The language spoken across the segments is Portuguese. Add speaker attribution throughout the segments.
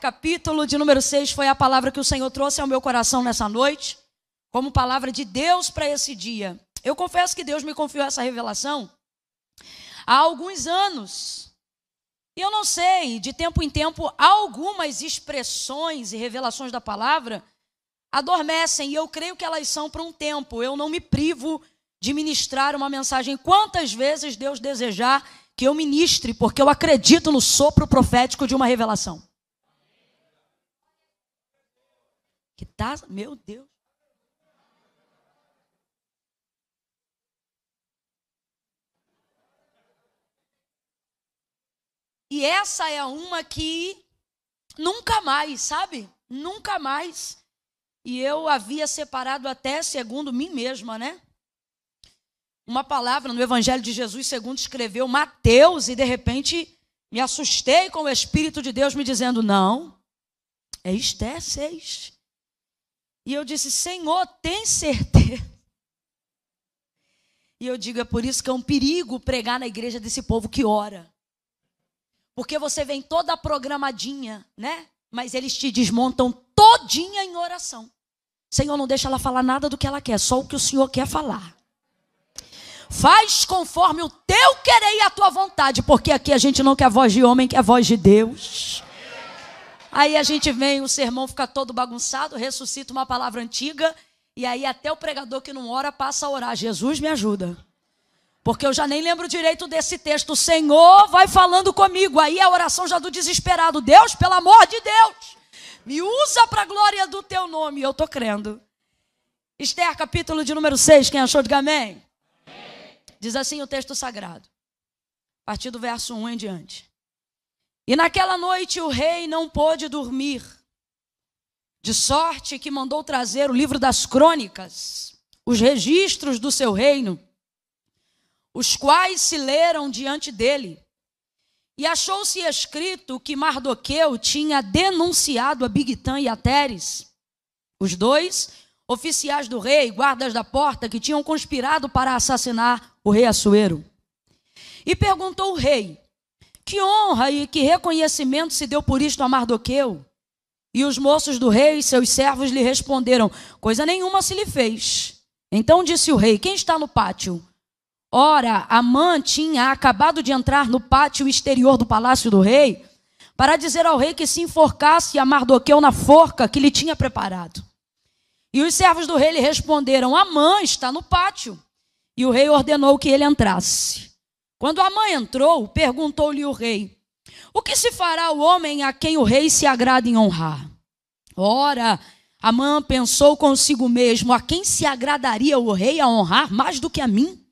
Speaker 1: Capítulo de número 6, foi a palavra que o Senhor trouxe ao meu coração nessa noite, como palavra de Deus para esse dia. Eu confesso que Deus me confiou essa revelação há alguns anos. E eu não sei, de tempo em tempo, algumas expressões e revelações da palavra adormecem, e eu creio que elas são para um tempo. Eu não me privo de ministrar uma mensagem quantas vezes Deus desejar que eu ministre, porque eu acredito no sopro profético de uma revelação. Que tá, meu Deus. E essa é uma que nunca mais, sabe? Nunca mais. E eu havia separado até segundo mim mesma, né? Uma palavra no Evangelho de Jesus, segundo escreveu Mateus, e de repente me assustei com o Espírito de Deus me dizendo: não, é Esté 6. E eu disse: Senhor, tem certeza? E eu digo: é por isso que é um perigo pregar na igreja desse povo que ora. Porque você vem toda programadinha, né? Mas eles te desmontam todinha em oração. Senhor, não deixa ela falar nada do que ela quer, só o que o Senhor quer falar. Faz conforme o teu querer e a tua vontade, porque aqui a gente não quer voz de homem, quer voz de Deus. Aí a gente vem, o sermão fica todo bagunçado, ressuscita uma palavra antiga, e aí até o pregador que não ora passa a orar. Jesus me ajuda. Porque eu já nem lembro direito desse texto. O Senhor vai falando comigo. Aí a oração já do desesperado. Deus, pelo amor de Deus, me usa para a glória do teu nome. Eu estou crendo. Esther, capítulo de número 6. Quem achou, diga amém. amém. Diz assim o texto sagrado. A partir do verso 1 em diante. E naquela noite o rei não pôde dormir. De sorte que mandou trazer o livro das crônicas, os registros do seu reino os quais se leram diante dele. E achou-se escrito que Mardoqueu tinha denunciado a Bigtã e a Teres, os dois oficiais do rei, guardas da porta, que tinham conspirado para assassinar o rei Assuero. E perguntou o rei: Que honra e que reconhecimento se deu por isto a Mardoqueu? E os moços do rei e seus servos lhe responderam: Coisa nenhuma se lhe fez. Então disse o rei: Quem está no pátio? Ora, Amã tinha acabado de entrar no pátio exterior do palácio do rei para dizer ao rei que se enforcasse a Mardoqueu na forca que lhe tinha preparado. E os servos do rei lhe responderam: Amã está no pátio. E o rei ordenou que ele entrasse. Quando Amã entrou, perguntou-lhe o rei: O que se fará o homem a quem o rei se agrada em honrar? Ora, Amã pensou consigo mesmo: A quem se agradaria o rei a honrar mais do que a mim?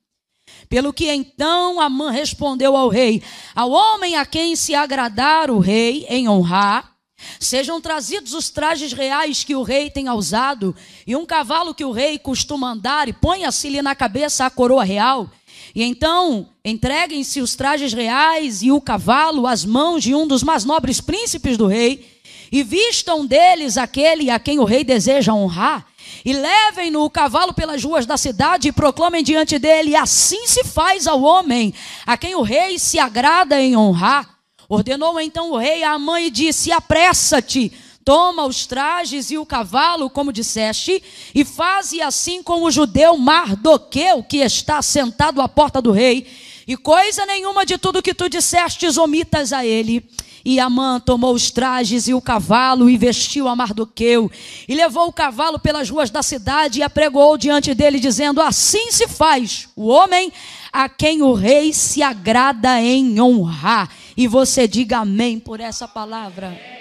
Speaker 1: Pelo que então Amã respondeu ao rei: Ao homem a quem se agradar o rei em honrar, sejam trazidos os trajes reais que o rei tenha usado, e um cavalo que o rei costuma andar, e ponha-se-lhe na cabeça a coroa real. E então entreguem-se os trajes reais e o cavalo às mãos de um dos mais nobres príncipes do rei, e vistam deles aquele a quem o rei deseja honrar e levem-no o cavalo pelas ruas da cidade e proclamem diante dele: assim se faz ao homem, a quem o rei se agrada em honrar. Ordenou então o rei à mãe e disse: apressa-te. Toma os trajes e o cavalo, como disseste, e faze assim com o judeu Mardoqueu, que está sentado à porta do rei, e coisa nenhuma de tudo que tu dissestes omitas a ele. E Amã tomou os trajes e o cavalo e vestiu a Mardoqueu. E levou o cavalo pelas ruas da cidade e apregoou diante dele, dizendo: Assim se faz o homem a quem o rei se agrada em honrar. E você diga amém por essa palavra.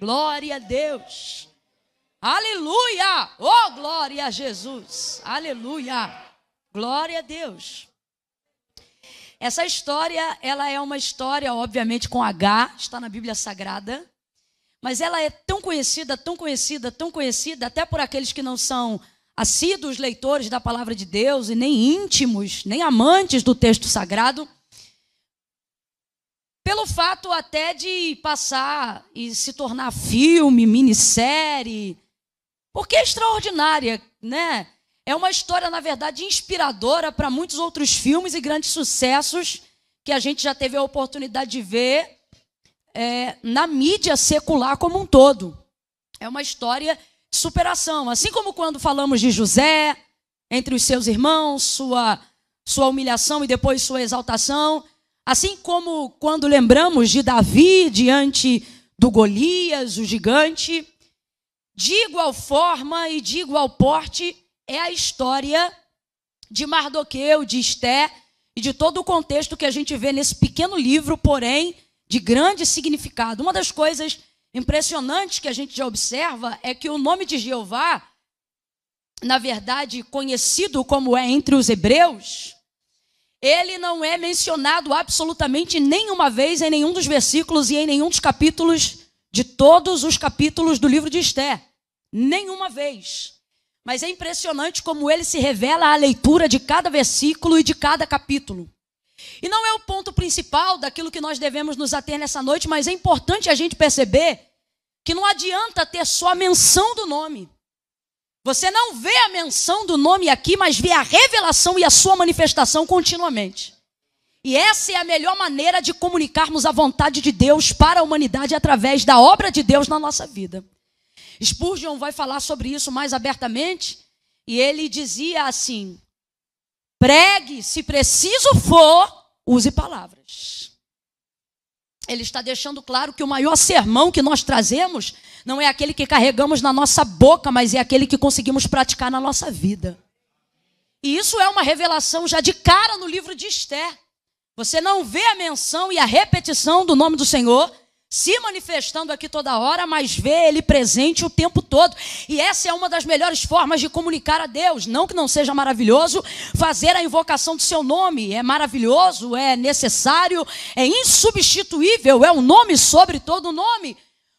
Speaker 1: Glória a Deus. Aleluia! Oh, glória a Jesus. Aleluia. Glória a Deus. Essa história, ela é uma história, obviamente, com H, está na Bíblia Sagrada, mas ela é tão conhecida, tão conhecida, tão conhecida, até por aqueles que não são assíduos leitores da palavra de Deus e nem íntimos, nem amantes do texto sagrado, pelo fato até de passar e se tornar filme, minissérie, porque é extraordinária, né? É uma história, na verdade, inspiradora para muitos outros filmes e grandes sucessos que a gente já teve a oportunidade de ver é, na mídia secular como um todo. É uma história de superação. Assim como quando falamos de José, entre os seus irmãos, sua, sua humilhação e depois sua exaltação. Assim como quando lembramos de Davi diante do Golias, o gigante. De igual forma e de igual porte é a história de Mardoqueu, de Esté e de todo o contexto que a gente vê nesse pequeno livro, porém de grande significado. Uma das coisas impressionantes que a gente já observa é que o nome de Jeová, na verdade conhecido como é entre os hebreus, ele não é mencionado absolutamente nenhuma vez em nenhum dos versículos e em nenhum dos capítulos de todos os capítulos do livro de Esté. Nenhuma vez. Mas é impressionante como ele se revela à leitura de cada versículo e de cada capítulo. E não é o ponto principal daquilo que nós devemos nos ater nessa noite, mas é importante a gente perceber que não adianta ter só a menção do nome. Você não vê a menção do nome aqui, mas vê a revelação e a sua manifestação continuamente. E essa é a melhor maneira de comunicarmos a vontade de Deus para a humanidade através da obra de Deus na nossa vida. Spurgeon vai falar sobre isso mais abertamente, e ele dizia assim: pregue, se preciso for, use palavras. Ele está deixando claro que o maior sermão que nós trazemos não é aquele que carregamos na nossa boca, mas é aquele que conseguimos praticar na nossa vida. E isso é uma revelação já de cara no livro de Esther. Você não vê a menção e a repetição do nome do Senhor, se manifestando aqui toda hora, mas vê ele presente o tempo todo. E essa é uma das melhores formas de comunicar a Deus. Não que não seja maravilhoso fazer a invocação do seu nome. É maravilhoso, é necessário, é insubstituível, é um nome sobre todo nome.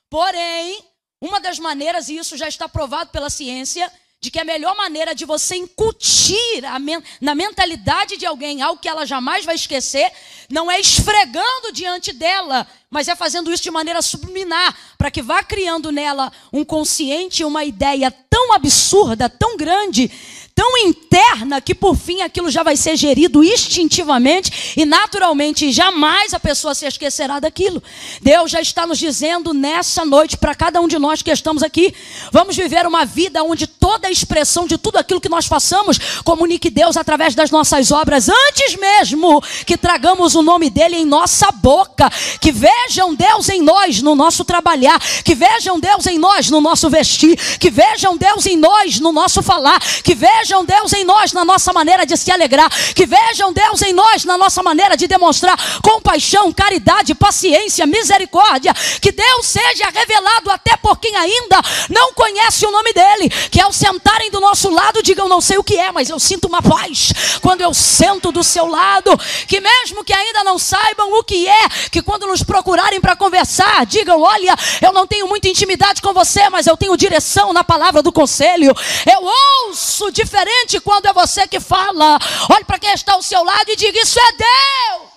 Speaker 1: Porém, uma das maneiras, e isso já está provado pela ciência, de que a melhor maneira de você incutir men na mentalidade de alguém algo que ela jamais vai esquecer, não é esfregando diante dela, mas é fazendo isso de maneira subliminar, para que vá criando nela um consciente, uma ideia tão absurda, tão grande, tão interna que por fim aquilo já vai ser gerido instintivamente e naturalmente jamais a pessoa se esquecerá daquilo. Deus já está nos dizendo nessa noite para cada um de nós que estamos aqui, vamos viver uma vida onde toda a expressão de tudo aquilo que nós façamos comunique Deus através das nossas obras antes mesmo que tragamos o nome dele em nossa boca, que vejam Deus em nós no nosso trabalhar, que vejam Deus em nós no nosso vestir, que vejam Deus em nós no nosso falar, que vejam vejam Deus em nós na nossa maneira de se alegrar, que vejam Deus em nós na nossa maneira de demonstrar compaixão, caridade, paciência, misericórdia, que Deus seja revelado até por quem ainda não conhece o nome dele, que ao sentarem do nosso lado digam não sei o que é, mas eu sinto uma paz quando eu sento do seu lado, que mesmo que ainda não saibam o que é, que quando nos procurarem para conversar, digam, olha, eu não tenho muita intimidade com você, mas eu tenho direção na palavra do conselho. Eu ouço diferente quando é você que fala. Olhe para quem está ao seu lado e diga: Isso é Deus.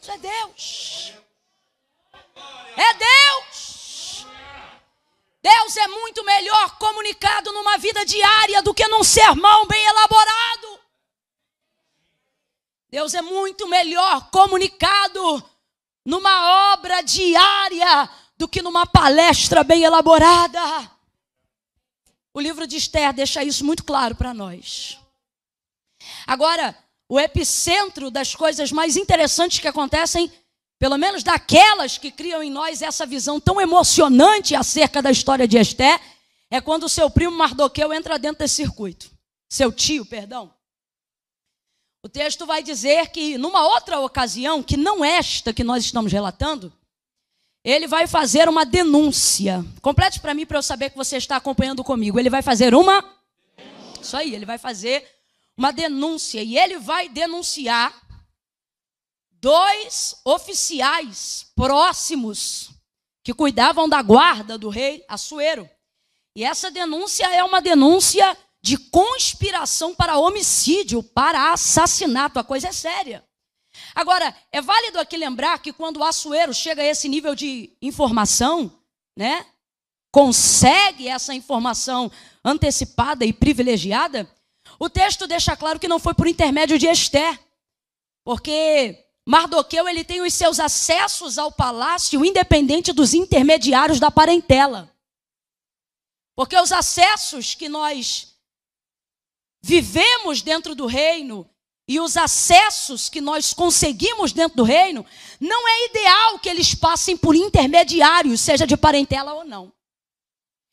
Speaker 1: Isso é Deus. É Deus. Deus é muito melhor comunicado numa vida diária do que num sermão bem elaborado. Deus é muito melhor comunicado numa obra diária do que numa palestra bem elaborada. O livro de Esther deixa isso muito claro para nós. Agora, o epicentro das coisas mais interessantes que acontecem, pelo menos daquelas que criam em nós essa visão tão emocionante acerca da história de Esther, é quando o seu primo Mardoqueu entra dentro desse circuito. Seu tio, perdão. O texto vai dizer que numa outra ocasião, que não esta que nós estamos relatando, ele vai fazer uma denúncia. Complete para mim para eu saber que você está acompanhando comigo. Ele vai fazer uma. Isso aí, ele vai fazer uma denúncia. E ele vai denunciar dois oficiais próximos que cuidavam da guarda do rei Assuero. E essa denúncia é uma denúncia de conspiração para homicídio, para assassinato. A coisa é séria. Agora, é válido aqui lembrar que quando o Açoeiro chega a esse nível de informação, né? Consegue essa informação antecipada e privilegiada, o texto deixa claro que não foi por intermédio de Esther. Porque Mardoqueu ele tem os seus acessos ao palácio independente dos intermediários da parentela. Porque os acessos que nós vivemos dentro do reino e os acessos que nós conseguimos dentro do reino, não é ideal que eles passem por intermediários, seja de parentela ou não.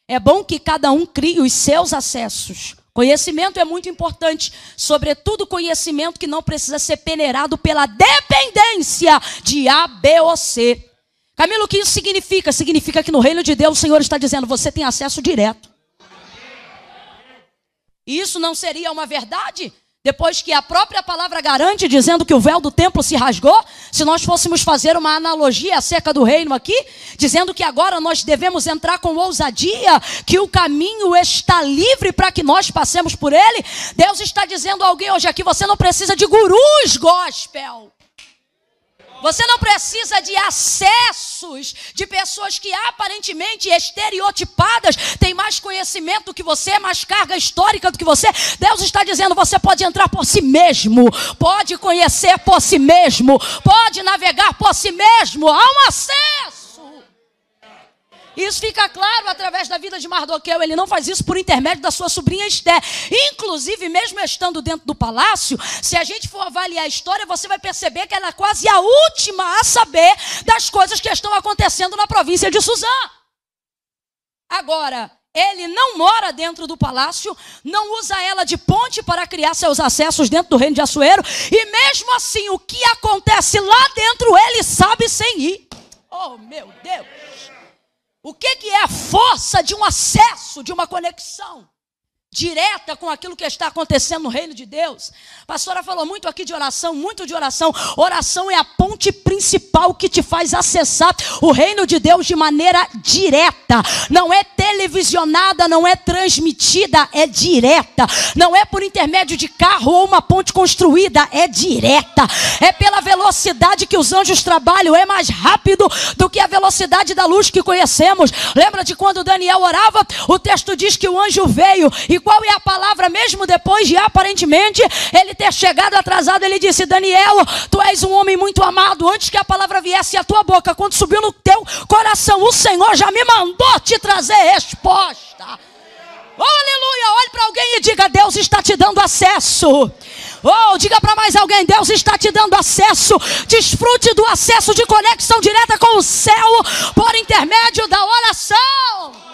Speaker 1: É bom que cada um crie os seus acessos. Conhecimento é muito importante, sobretudo conhecimento que não precisa ser peneirado pela dependência de A, B ou C. Camilo, o que isso significa? Significa que no reino de Deus o Senhor está dizendo: você tem acesso direto. Isso não seria uma verdade? Depois que a própria palavra garante, dizendo que o véu do templo se rasgou, se nós fôssemos fazer uma analogia acerca do reino aqui, dizendo que agora nós devemos entrar com ousadia, que o caminho está livre para que nós passemos por ele, Deus está dizendo a alguém hoje aqui: você não precisa de gurus gospel. Você não precisa de acessos de pessoas que aparentemente estereotipadas têm mais conhecimento do que você, mais carga histórica do que você. Deus está dizendo: você pode entrar por si mesmo, pode conhecer por si mesmo, pode navegar por si mesmo. Há um acesso. Isso fica claro através da vida de Mardoqueu. Ele não faz isso por intermédio da sua sobrinha Esther. Inclusive, mesmo estando dentro do palácio, se a gente for avaliar a história, você vai perceber que ela é quase a última a saber das coisas que estão acontecendo na província de Suzã. Agora, ele não mora dentro do palácio, não usa ela de ponte para criar seus acessos dentro do reino de Assuero, e mesmo assim, o que acontece lá dentro, ele sabe sem ir. Oh, meu Deus! O que, que é a força de um acesso, de uma conexão? Direta com aquilo que está acontecendo no reino de Deus. A pastora falou muito aqui de oração, muito de oração. Oração é a ponte principal que te faz acessar o reino de Deus de maneira direta. Não é televisionada, não é transmitida, é direta. Não é por intermédio de carro ou uma ponte construída, é direta. É pela velocidade que os anjos trabalham, é mais rápido do que a velocidade da luz que conhecemos. Lembra de quando Daniel orava? O texto diz que o anjo veio e qual é a palavra mesmo depois de aparentemente ele ter chegado atrasado? Ele disse: Daniel, tu és um homem muito amado. Antes que a palavra viesse à tua boca, quando subiu no teu coração, o Senhor já me mandou te trazer resposta. Oh, aleluia! Olhe para alguém e diga: Deus está te dando acesso. Oh, diga para mais alguém: Deus está te dando acesso. Desfrute do acesso de conexão direta com o céu por intermédio da oração.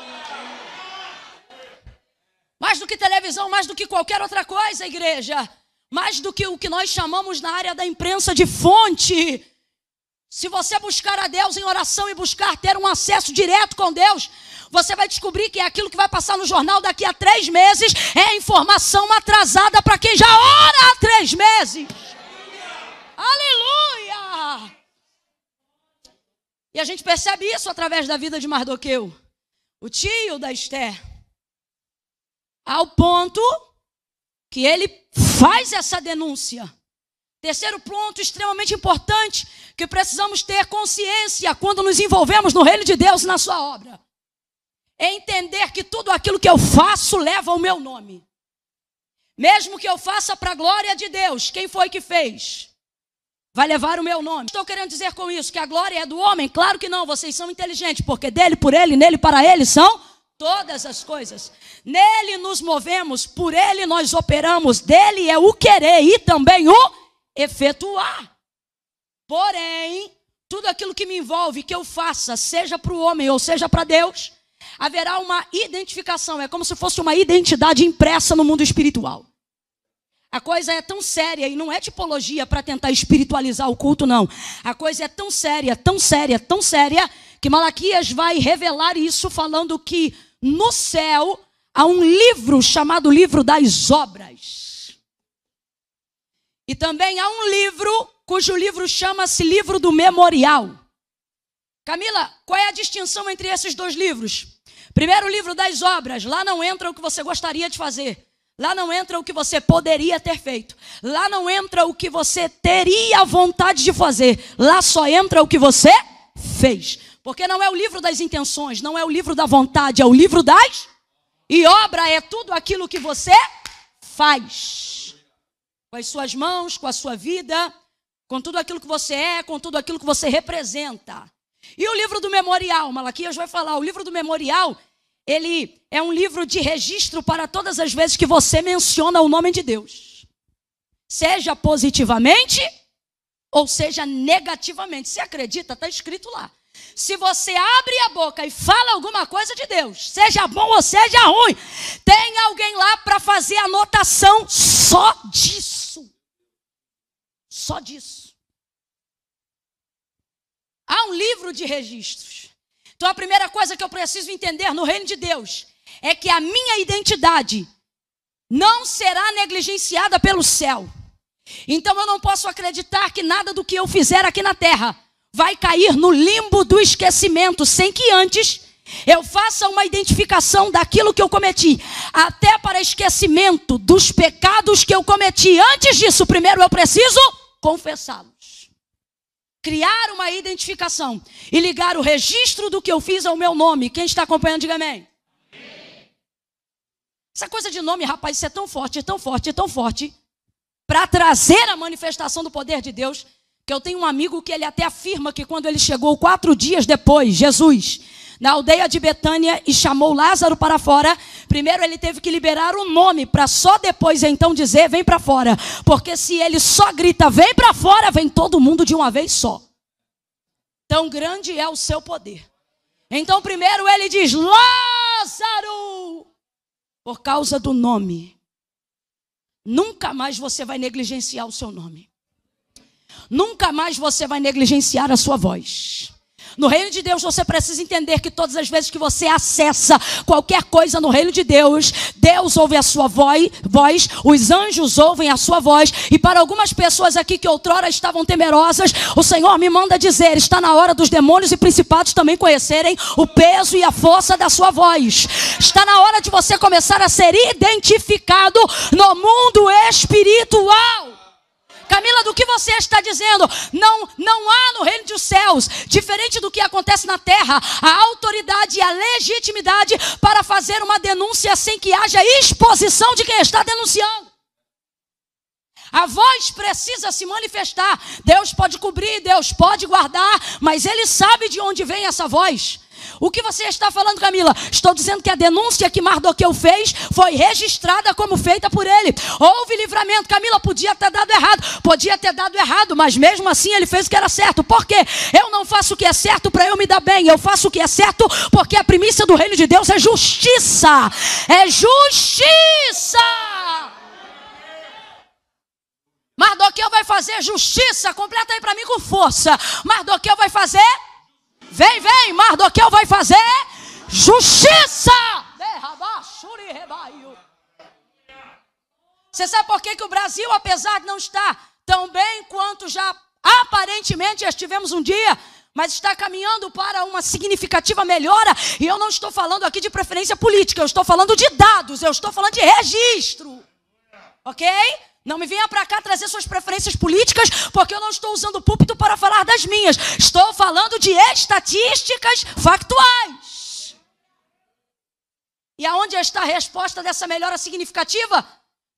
Speaker 1: Mais do que televisão, mais do que qualquer outra coisa, igreja. Mais do que o que nós chamamos na área da imprensa de fonte. Se você buscar a Deus em oração e buscar ter um acesso direto com Deus, você vai descobrir que é aquilo que vai passar no jornal daqui a três meses é informação atrasada para quem já ora há três meses. Aleluia! E a gente percebe isso através da vida de Mardoqueu, o tio da Esther ao ponto que ele faz essa denúncia. Terceiro ponto extremamente importante que precisamos ter consciência quando nos envolvemos no reino de Deus e na sua obra. É entender que tudo aquilo que eu faço leva o meu nome. Mesmo que eu faça para a glória de Deus, quem foi que fez? Vai levar o meu nome. Estou querendo dizer com isso que a glória é do homem? Claro que não, vocês são inteligentes, porque dele, por ele, nele, para ele são todas as coisas. Nele nos movemos, por ele nós operamos, dele é o querer e também o efetuar. Porém, tudo aquilo que me envolve, que eu faça, seja para o homem ou seja para Deus, haverá uma identificação, é como se fosse uma identidade impressa no mundo espiritual. A coisa é tão séria e não é tipologia para tentar espiritualizar o culto, não. A coisa é tão séria, tão séria, tão séria, que Malaquias vai revelar isso falando que no céu há um livro chamado Livro das Obras. E também há um livro cujo livro chama-se Livro do Memorial. Camila, qual é a distinção entre esses dois livros? Primeiro, o livro das obras, lá não entra o que você gostaria de fazer. Lá não entra o que você poderia ter feito. Lá não entra o que você teria vontade de fazer. Lá só entra o que você fez. Porque não é o livro das intenções, não é o livro da vontade, é o livro das. E obra é tudo aquilo que você faz. Com as suas mãos, com a sua vida, com tudo aquilo que você é, com tudo aquilo que você representa. E o livro do memorial, Malaquias vai falar, o livro do memorial, ele é um livro de registro para todas as vezes que você menciona o nome de Deus. Seja positivamente ou seja negativamente. Se acredita, está escrito lá. Se você abre a boca e fala alguma coisa de Deus, seja bom ou seja ruim, tem alguém lá para fazer anotação só disso. Só disso. Há um livro de registros. Então a primeira coisa que eu preciso entender no reino de Deus é que a minha identidade não será negligenciada pelo céu. Então eu não posso acreditar que nada do que eu fizer aqui na terra vai cair no limbo do esquecimento, sem que antes eu faça uma identificação daquilo que eu cometi, até para esquecimento dos pecados que eu cometi. Antes disso, primeiro eu preciso confessá-los. Criar uma identificação e ligar o registro do que eu fiz ao meu nome. Quem está acompanhando, diga amém. Essa coisa de nome, rapaz, isso é tão forte, é tão forte, é tão forte, para trazer a manifestação do poder de Deus, que eu tenho um amigo que ele até afirma que quando ele chegou quatro dias depois, Jesus, na aldeia de Betânia e chamou Lázaro para fora, primeiro ele teve que liberar o nome para só depois então dizer vem para fora, porque se ele só grita vem para fora, vem todo mundo de uma vez só. Tão grande é o seu poder. Então primeiro ele diz Lázaro, por causa do nome. Nunca mais você vai negligenciar o seu nome. Nunca mais você vai negligenciar a sua voz. No reino de Deus, você precisa entender que todas as vezes que você acessa qualquer coisa no reino de Deus, Deus ouve a sua voz, os anjos ouvem a sua voz, e para algumas pessoas aqui que outrora estavam temerosas, o Senhor me manda dizer: está na hora dos demônios e principados também conhecerem o peso e a força da sua voz. Está na hora de você começar a ser identificado no mundo espiritual. Camila, do que você está dizendo? Não, não há no reino dos céus, diferente do que acontece na terra, a autoridade e a legitimidade para fazer uma denúncia sem que haja exposição de quem está denunciando. A voz precisa se manifestar. Deus pode cobrir, Deus pode guardar, mas Ele sabe de onde vem essa voz. O que você está falando, Camila? Estou dizendo que a denúncia que Mardoqueu fez foi registrada como feita por ele. Houve livramento. Camila podia ter dado errado, podia ter dado errado, mas mesmo assim ele fez o que era certo. Por quê? Eu não faço o que é certo para eu me dar bem. Eu faço o que é certo porque a primícia do reino de Deus é justiça. É justiça. Mardoqueu vai fazer justiça. Completa aí para mim com força. Mardoqueu vai fazer Vem, vem, Mardoqueu vai fazer justiça. Você sabe por que, que o Brasil, apesar de não estar tão bem quanto já aparentemente estivemos um dia, mas está caminhando para uma significativa melhora, e eu não estou falando aqui de preferência política, eu estou falando de dados, eu estou falando de registro. Ok? Não me venha para cá trazer suas preferências políticas, porque eu não estou usando o púlpito para falar das minhas. Estou falando de estatísticas factuais. E aonde está a resposta dessa melhora significativa?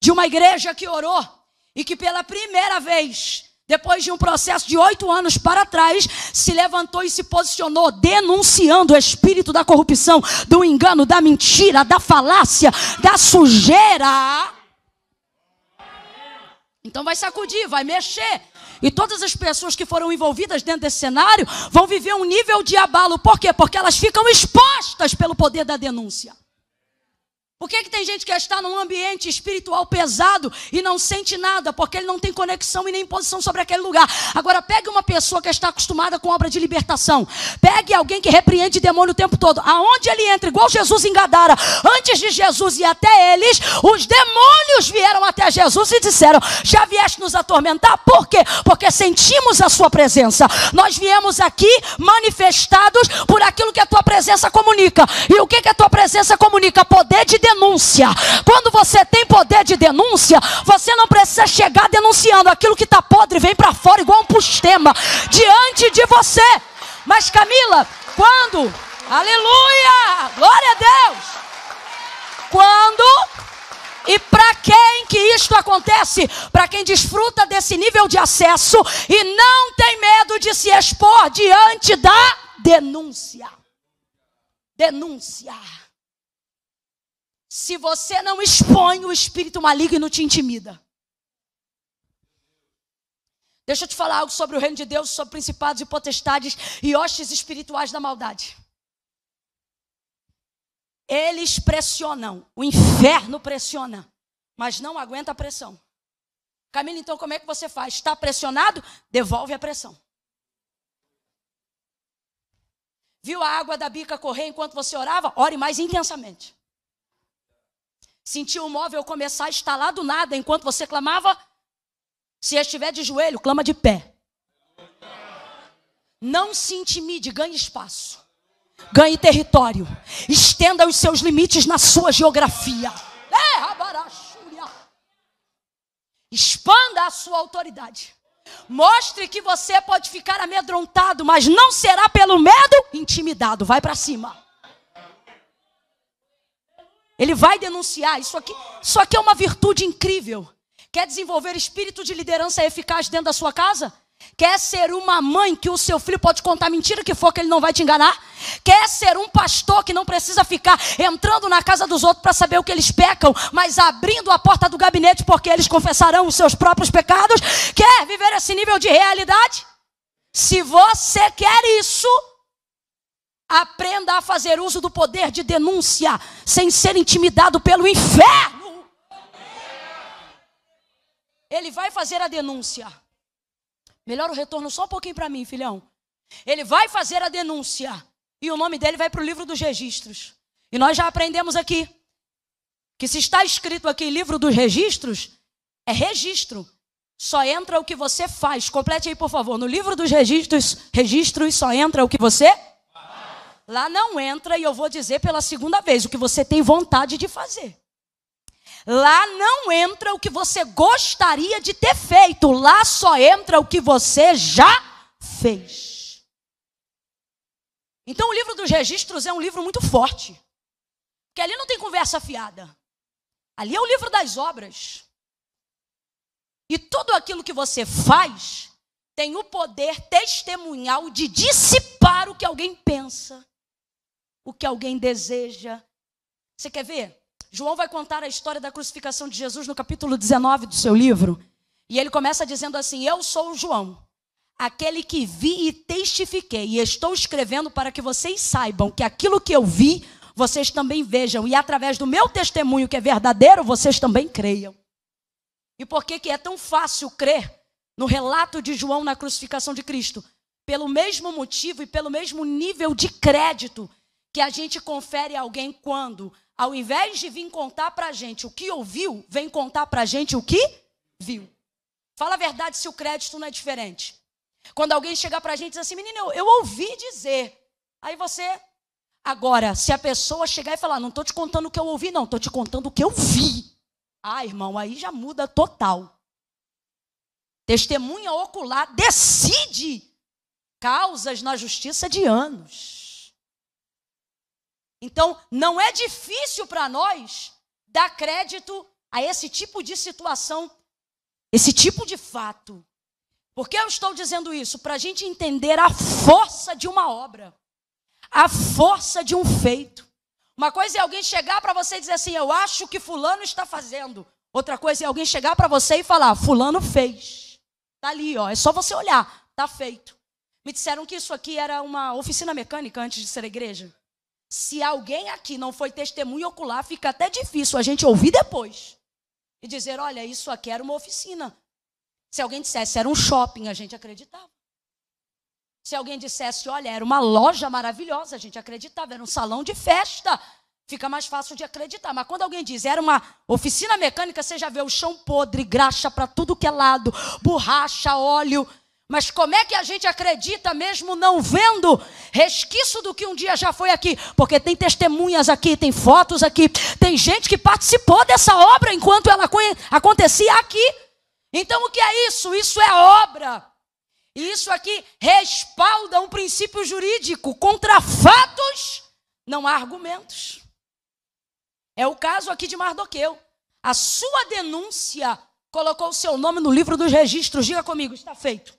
Speaker 1: De uma igreja que orou e que pela primeira vez, depois de um processo de oito anos para trás, se levantou e se posicionou denunciando o espírito da corrupção, do engano, da mentira, da falácia, da sujeira então vai sacudir, vai mexer. E todas as pessoas que foram envolvidas dentro desse cenário vão viver um nível de abalo. Por quê? Porque elas ficam expostas pelo poder da denúncia. Por que, que tem gente que está num ambiente espiritual pesado e não sente nada? Porque ele não tem conexão e nem posição sobre aquele lugar. Agora, pegue uma pessoa que está acostumada com obra de libertação. Pegue alguém que repreende demônio o tempo todo. Aonde ele entra, igual Jesus em Gadara, antes de Jesus ir até eles, os demônios vieram até Jesus e disseram: Já vieste nos atormentar? Por quê? Porque sentimos a sua presença. Nós viemos aqui manifestados por aquilo que a tua presença comunica. E o que, que a tua presença comunica? Poder de denúncia. Quando você tem poder de denúncia, você não precisa chegar denunciando aquilo que está podre, vem para fora igual um pustema diante de você. Mas Camila, quando, aleluia, glória a Deus, quando E para quem que isto acontece? Para quem desfruta desse nível de acesso e não tem medo de se expor diante da denúncia. Denúncia. Se você não expõe, o espírito maligno te intimida. Deixa eu te falar algo sobre o reino de Deus, sobre principados e potestades e hostes espirituais da maldade. Eles pressionam, o inferno pressiona, mas não aguenta a pressão. Camila, então como é que você faz? Está pressionado? Devolve a pressão. Viu a água da bica correr enquanto você orava? Ore mais intensamente. Sentiu o móvel começar a estalar do nada enquanto você clamava? Se estiver de joelho, clama de pé. Não se intimide, ganhe espaço. Ganhe território. Estenda os seus limites na sua geografia. É, Expanda a sua autoridade. Mostre que você pode ficar amedrontado, mas não será pelo medo intimidado. Vai para cima. Ele vai denunciar. Isso aqui, isso aqui é uma virtude incrível. Quer desenvolver espírito de liderança eficaz dentro da sua casa? Quer ser uma mãe que o seu filho pode contar mentira que for que ele não vai te enganar? Quer ser um pastor que não precisa ficar entrando na casa dos outros para saber o que eles pecam, mas abrindo a porta do gabinete porque eles confessarão os seus próprios pecados? Quer viver esse nível de realidade? Se você quer isso, aprenda a fazer uso do poder de denúncia sem ser intimidado pelo inferno. Ele vai fazer a denúncia. Melhor o retorno só um pouquinho para mim, filhão. Ele vai fazer a denúncia. E o nome dele vai para o livro dos registros. E nós já aprendemos aqui que se está escrito aqui livro dos registros, é registro. Só entra o que você faz. Complete aí, por favor. No livro dos registros, registros só entra o que você Lá não entra e eu vou dizer pela segunda vez o que você tem vontade de fazer. Lá não entra o que você gostaria de ter feito, lá só entra o que você já fez. Então o livro dos registros é um livro muito forte. Porque ali não tem conversa fiada. Ali é o livro das obras. E tudo aquilo que você faz tem o poder testemunhal de dissipar o que alguém pensa, o que alguém deseja. Você quer ver? João vai contar a história da crucificação de Jesus no capítulo 19 do seu livro. E ele começa dizendo assim: Eu sou o João, aquele que vi e testifiquei, e estou escrevendo para que vocês saibam que aquilo que eu vi, vocês também vejam, e através do meu testemunho que é verdadeiro, vocês também creiam. E por que, que é tão fácil crer no relato de João na crucificação de Cristo? Pelo mesmo motivo e pelo mesmo nível de crédito que a gente confere a alguém quando ao invés de vir contar para a gente o que ouviu, vem contar para a gente o que viu. Fala a verdade se o crédito não é diferente. Quando alguém chegar para a gente e diz assim, menina, eu, eu ouvi dizer. Aí você. Agora, se a pessoa chegar e falar, não estou te contando o que eu ouvi, não, estou te contando o que eu vi. Ah, irmão, aí já muda total. Testemunha ocular decide causas na justiça de anos. Então, não é difícil para nós dar crédito a esse tipo de situação, esse tipo de fato. Por que eu estou dizendo isso? Para a gente entender a força de uma obra, a força de um feito. Uma coisa é alguém chegar para você e dizer assim: Eu acho que Fulano está fazendo. Outra coisa é alguém chegar para você e falar: Fulano fez. Está ali, ó. É só você olhar. Está feito. Me disseram que isso aqui era uma oficina mecânica antes de ser igreja. Se alguém aqui não foi testemunho ocular, fica até difícil a gente ouvir depois e dizer: olha, isso aqui era uma oficina. Se alguém dissesse era um shopping, a gente acreditava. Se alguém dissesse, olha, era uma loja maravilhosa, a gente acreditava, era um salão de festa, fica mais fácil de acreditar. Mas quando alguém diz, era uma oficina mecânica, você já vê o chão podre, graxa para tudo que é lado, borracha, óleo. Mas como é que a gente acredita mesmo não vendo resquício do que um dia já foi aqui? Porque tem testemunhas aqui, tem fotos aqui, tem gente que participou dessa obra enquanto ela acontecia aqui. Então o que é isso? Isso é obra. E isso aqui respalda um princípio jurídico. Contra fatos não há argumentos. É o caso aqui de Mardoqueu. a sua denúncia colocou o seu nome no livro dos registros. Diga comigo, está feito.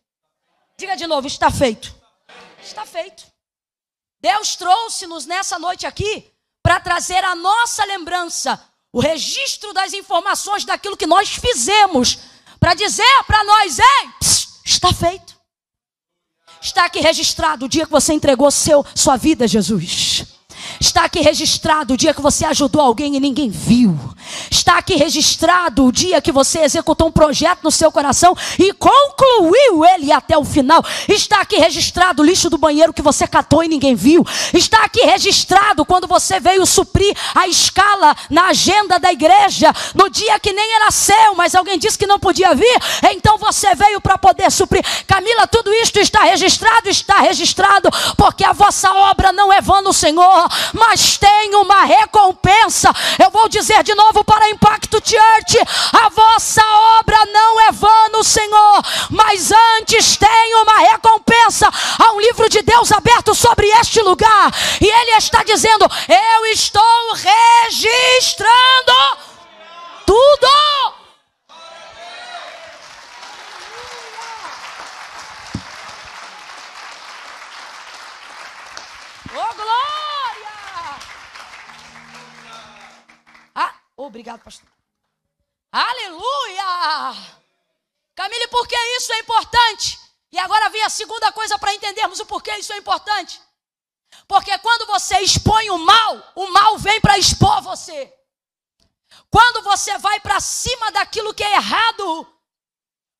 Speaker 1: Diga de novo, está feito. Está feito. Deus trouxe-nos nessa noite aqui para trazer a nossa lembrança, o registro das informações daquilo que nós fizemos, para dizer para nós, ei, está feito. Está aqui registrado o dia que você entregou seu, sua vida a Jesus. Está aqui registrado o dia que você ajudou alguém e ninguém viu. Está aqui registrado o dia que você executou um projeto no seu coração e concluiu ele até o final. Está aqui registrado o lixo do banheiro que você catou e ninguém viu. Está aqui registrado quando você veio suprir a escala na agenda da igreja, no dia que nem era seu, mas alguém disse que não podia vir. Então você veio para poder suprir. Camila, tudo isto está registrado? Está registrado, porque a vossa obra não é vã no Senhor mas tem uma recompensa. Eu vou dizer de novo para Impacto Church: a vossa obra não é vã no Senhor, mas antes tem uma recompensa. Há um livro de Deus aberto sobre este lugar, e Ele está dizendo: Eu estou registrando tudo. Oh, glória! Obrigado, pastor. Aleluia! Camille, por que isso é importante? E agora vem a segunda coisa para entendermos o porquê isso é importante. Porque quando você expõe o mal, o mal vem para expor você. Quando você vai para cima daquilo que é errado,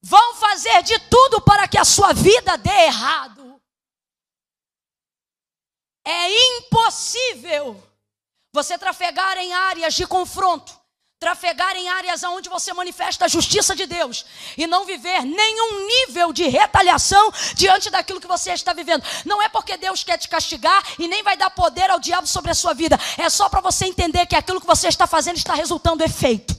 Speaker 1: vão fazer de tudo para que a sua vida dê errado. É impossível você trafegar em áreas de confronto, trafegar em áreas onde você manifesta a justiça de Deus e não viver nenhum nível de retaliação diante daquilo que você está vivendo. Não é porque Deus quer te castigar e nem vai dar poder ao diabo sobre a sua vida. É só para você entender que aquilo que você está fazendo está resultando efeito.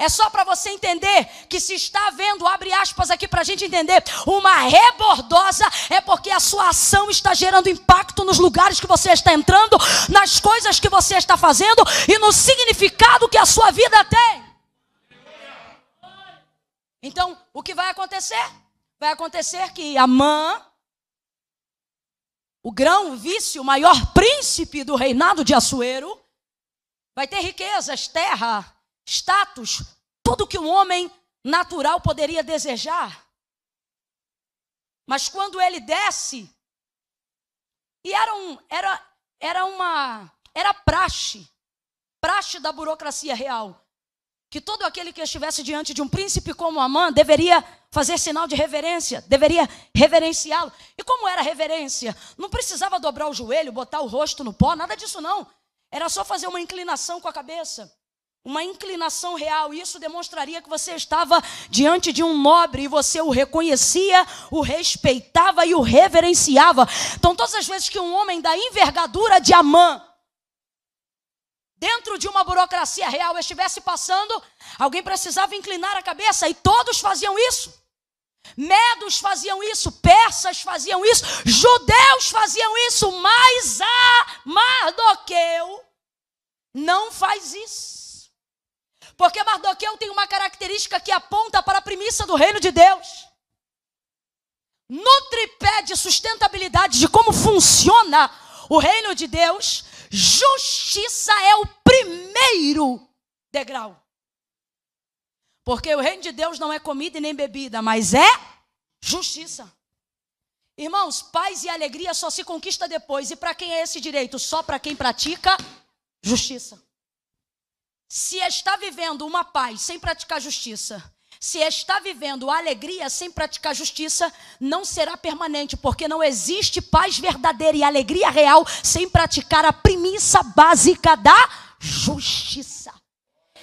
Speaker 1: É só para você entender que se está vendo, abre aspas aqui para a gente entender, uma rebordosa é porque a sua ação está gerando impacto nos lugares que você está entrando, nas coisas que você está fazendo e no significado que a sua vida tem. Então, o que vai acontecer? Vai acontecer que Amã, o grão, vício, o maior príncipe do reinado de Assuero, vai ter riquezas, terra, status, tudo que um homem natural poderia desejar. Mas quando ele desce, e era um, era, era uma, era praxe, praxe da burocracia real, que todo aquele que estivesse diante de um príncipe como Amã deveria fazer sinal de reverência, deveria reverenciá-lo. E como era reverência? Não precisava dobrar o joelho, botar o rosto no pó, nada disso não. Era só fazer uma inclinação com a cabeça uma inclinação real. Isso demonstraria que você estava diante de um nobre e você o reconhecia, o respeitava e o reverenciava. Então, todas as vezes que um homem da envergadura de Amã, dentro de uma burocracia real, estivesse passando, alguém precisava inclinar a cabeça e todos faziam isso. Medos faziam isso, persas faziam isso, judeus faziam isso, mas a Mardoqueu não faz isso. Porque Mardoqueu tem uma característica que aponta para a premissa do reino de Deus. No tripé de sustentabilidade de como funciona o reino de Deus, justiça é o primeiro degrau. Porque o reino de Deus não é comida e nem bebida, mas é justiça. Irmãos, paz e alegria só se conquista depois. E para quem é esse direito? Só para quem pratica justiça. Se está vivendo uma paz sem praticar justiça, se está vivendo alegria sem praticar justiça, não será permanente, porque não existe paz verdadeira e alegria real sem praticar a premissa básica da justiça.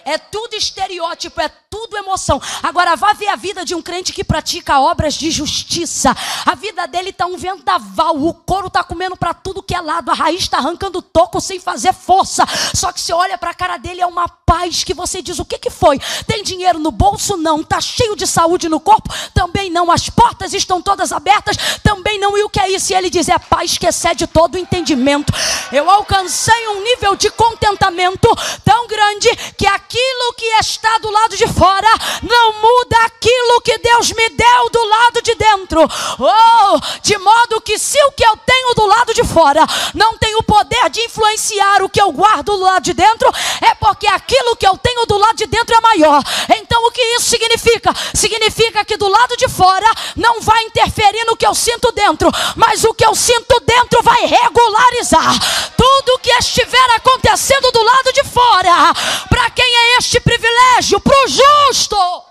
Speaker 1: É tudo estereótipo, é tudo emoção. Agora vá ver a vida de um crente que pratica obras de justiça. A vida dele tá um vendaval, o couro tá comendo para tudo que é lado, a raiz está arrancando toco sem fazer força. Só que você olha para a cara dele é uma paz que você diz: "O que que foi? Tem dinheiro no bolso? Não. Tá cheio de saúde no corpo? Também não. As portas estão todas abertas? Também não. E o que é isso? E ele diz: "É paz que excede todo entendimento". Eu alcancei um nível de contentamento tão grande que aquilo que está do lado de fora não muda aquilo que Deus me deu do lado de dentro. Oh, de modo que se o que eu tenho do lado de fora não tem o poder de influenciar o que eu guardo do lado de dentro, é porque aquilo que eu tenho do lado de dentro é maior. Então o que isso significa? Significa que do lado de fora não vai interferir no que eu sinto dentro, mas o que eu sinto dentro vai regularizar tudo que estiver acontecendo do lado de fora. Para quem é este privilégio? Para o justo.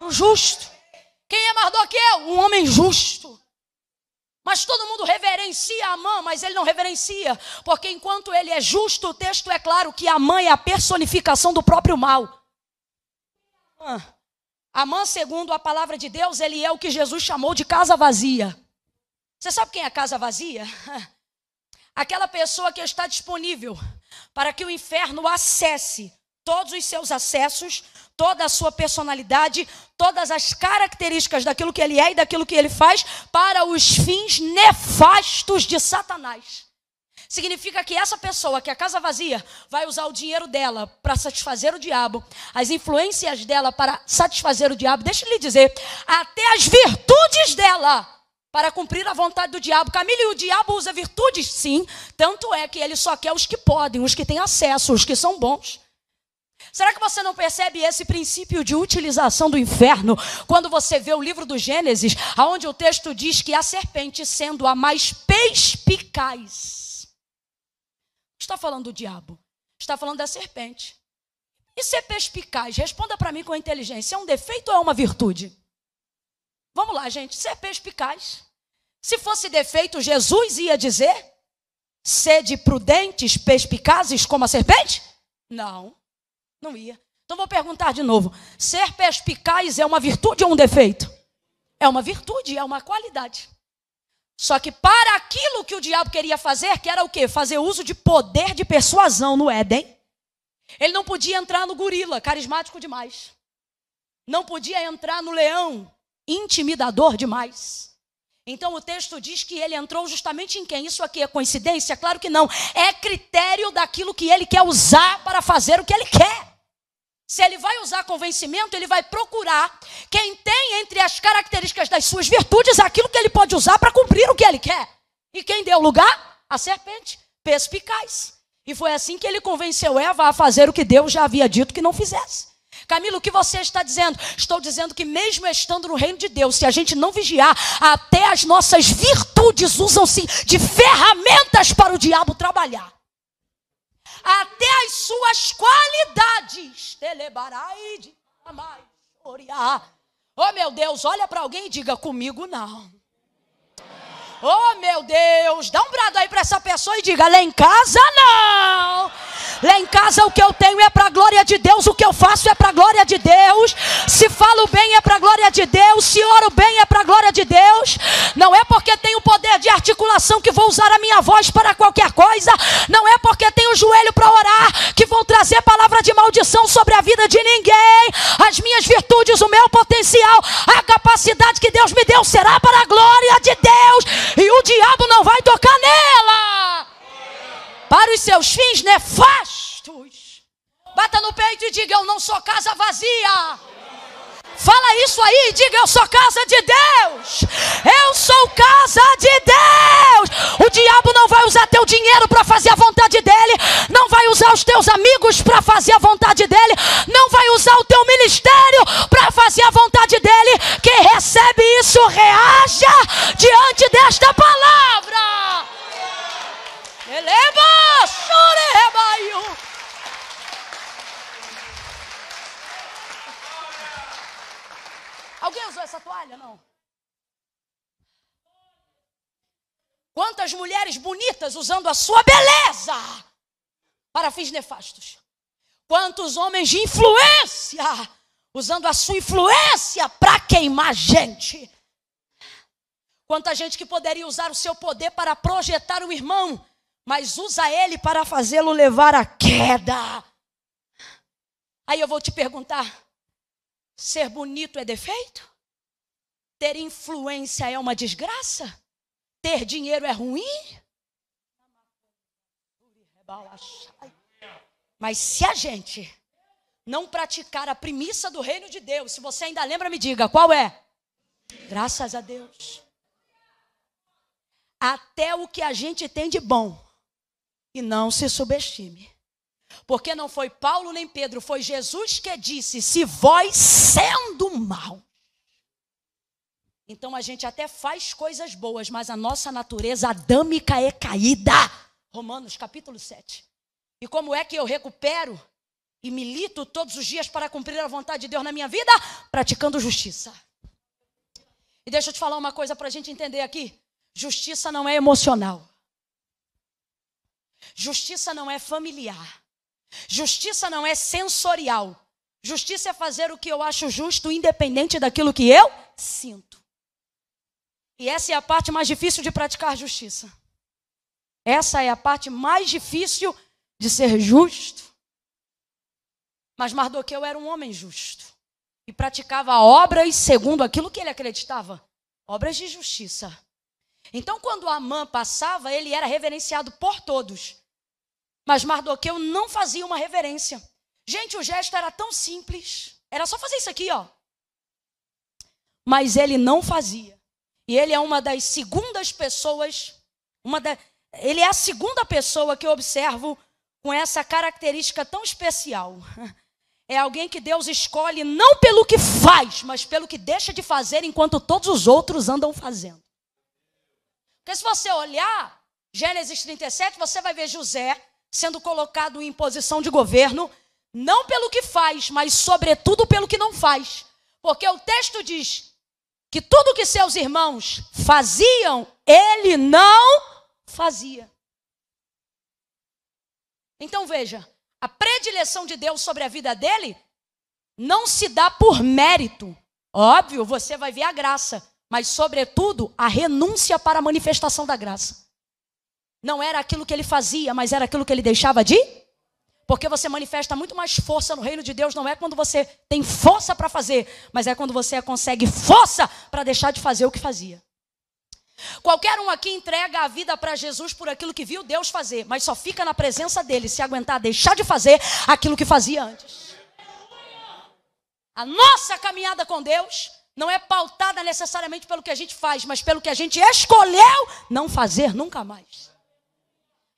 Speaker 1: O justo. Quem é Mardoqueu? Um homem justo. Mas todo mundo reverencia Amã, mas ele não reverencia, porque enquanto ele é justo, o texto é claro que Amã é a personificação do próprio mal. Ah. Amã, segundo a palavra de Deus, ele é o que Jesus chamou de casa vazia. Você sabe quem é a casa vazia? Aquela pessoa que está disponível para que o inferno acesse todos os seus acessos, toda a sua personalidade, todas as características daquilo que ele é e daquilo que ele faz para os fins nefastos de Satanás. Significa que essa pessoa, que é a casa vazia, vai usar o dinheiro dela para satisfazer o diabo, as influências dela para satisfazer o diabo, deixa eu lhe dizer, até as virtudes dela para cumprir a vontade do diabo. Camilo, o diabo usa virtudes? Sim. Tanto é que ele só quer os que podem, os que têm acesso, os que são bons. Será que você não percebe esse princípio de utilização do inferno quando você vê o livro do Gênesis, onde o texto diz que a serpente, sendo a mais perspicaz, está falando do diabo, está falando da serpente. E ser perspicaz, responda para mim com inteligência, é um defeito ou é uma virtude? Vamos lá, gente, ser perspicaz. Se fosse defeito, Jesus ia dizer: sede prudentes, perspicazes como a serpente? Não, não ia. Então vou perguntar de novo: ser perspicaz é uma virtude ou um defeito? É uma virtude, é uma qualidade. Só que para aquilo que o diabo queria fazer, que era o quê? Fazer uso de poder de persuasão no Éden. Ele não podia entrar no gorila, carismático demais. Não podia entrar no leão, intimidador demais. Então o texto diz que ele entrou justamente em quem? Isso aqui é coincidência? Claro que não. É critério daquilo que ele quer usar para fazer o que ele quer. Se ele vai usar convencimento, ele vai procurar quem tem entre as características das suas virtudes aquilo que ele pode usar para cumprir o que ele quer. E quem deu lugar? A serpente, perspicaz. E foi assim que ele convenceu Eva a fazer o que Deus já havia dito que não fizesse. Camilo, o que você está dizendo? Estou dizendo que, mesmo estando no reino de Deus, se a gente não vigiar, até as nossas virtudes usam-se de ferramentas para o diabo trabalhar. Até as suas qualidades. Oh, meu Deus, olha para alguém e diga: comigo não. Oh, meu Deus, dá um brado aí para essa pessoa e diga: lá em casa não. Lá em casa o que eu tenho é para a glória de Deus, o que eu faço é para a glória de Deus. Se falo bem é para a glória de Deus, se oro bem é para a glória de Deus. Não é porque tenho poder de articulação que vou usar a minha voz para qualquer coisa. Não é porque tenho joelho para orar que vou trazer palavra de maldição sobre a vida de ninguém. As minhas virtudes, o meu potencial, a capacidade que Deus me deu será para a glória de Deus. E o diabo não vai tocar nela para os seus fins nefastos. Bata no peito e diga: Eu não sou casa vazia. Fala isso aí, diga: Eu sou casa de Deus. Eu sou casa de Deus. O diabo não vai usar teu dinheiro para fazer a vontade dele, não vai usar os teus amigos para fazer a vontade dele, não vai usar o teu ministério para fazer a vontade dele. Quem recebe isso, reaja diante desta palavra. Eleva, chore, rebaio. Alguém usou essa toalha? Não. Quantas mulheres bonitas usando a sua beleza para fins nefastos. Quantos homens de influência, usando a sua influência para queimar gente. Quanta gente que poderia usar o seu poder para projetar o irmão, mas usa ele para fazê-lo levar à queda. Aí eu vou te perguntar: ser bonito é defeito? Ter influência é uma desgraça? Ter dinheiro é ruim? Mas se a gente não praticar a premissa do reino de Deus, se você ainda lembra, me diga, qual é? Graças a Deus. Até o que a gente tem de bom. E não se subestime. Porque não foi Paulo nem Pedro, foi Jesus que disse: se vós sendo mal. Então a gente até faz coisas boas, mas a nossa natureza adâmica é caída. Romanos capítulo 7. E como é que eu recupero e milito todos os dias para cumprir a vontade de Deus na minha vida? Praticando justiça. E deixa eu te falar uma coisa para a gente entender aqui: justiça não é emocional, justiça não é familiar, justiça não é sensorial. Justiça é fazer o que eu acho justo, independente daquilo que eu sinto. E essa é a parte mais difícil de praticar justiça. Essa é a parte mais difícil de ser justo. Mas Mardoqueu era um homem justo e praticava obras segundo aquilo que ele acreditava, obras de justiça. Então, quando Amã passava, ele era reverenciado por todos. Mas Mardoqueu não fazia uma reverência. Gente, o gesto era tão simples. Era só fazer isso aqui, ó. Mas ele não fazia. E ele é uma das segundas pessoas, uma da, ele é a segunda pessoa que eu observo com essa característica tão especial. É alguém que Deus escolhe não pelo que faz, mas pelo que deixa de fazer enquanto todos os outros andam fazendo. Porque se você olhar Gênesis 37, você vai ver José sendo colocado em posição de governo, não pelo que faz, mas sobretudo pelo que não faz. Porque o texto diz que tudo que seus irmãos faziam, ele não fazia. Então veja, a predileção de Deus sobre a vida dele não se dá por mérito. Óbvio, você vai ver a graça, mas sobretudo a renúncia para a manifestação da graça. Não era aquilo que ele fazia, mas era aquilo que ele deixava de porque você manifesta muito mais força no reino de Deus, não é quando você tem força para fazer, mas é quando você consegue força para deixar de fazer o que fazia. Qualquer um aqui entrega a vida para Jesus por aquilo que viu Deus fazer, mas só fica na presença dele se aguentar deixar de fazer aquilo que fazia antes. A nossa caminhada com Deus não é pautada necessariamente pelo que a gente faz, mas pelo que a gente escolheu não fazer nunca mais.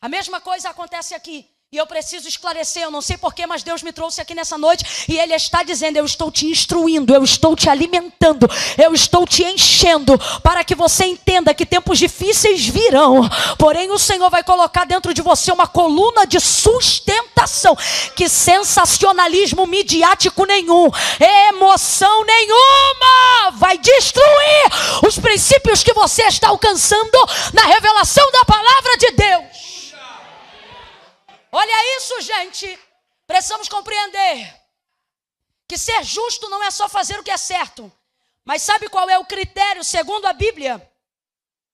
Speaker 1: A mesma coisa acontece aqui. E eu preciso esclarecer, eu não sei porquê, mas Deus me trouxe aqui nessa noite e Ele está dizendo: Eu estou te instruindo, eu estou te alimentando, eu estou te enchendo, para que você entenda que tempos difíceis virão, porém o Senhor vai colocar dentro de você uma coluna de sustentação, que sensacionalismo midiático nenhum, emoção nenhuma vai destruir os princípios que você está alcançando na revelação da palavra de Deus. Olha isso, gente. Precisamos compreender que ser justo não é só fazer o que é certo. Mas sabe qual é o critério, segundo a Bíblia,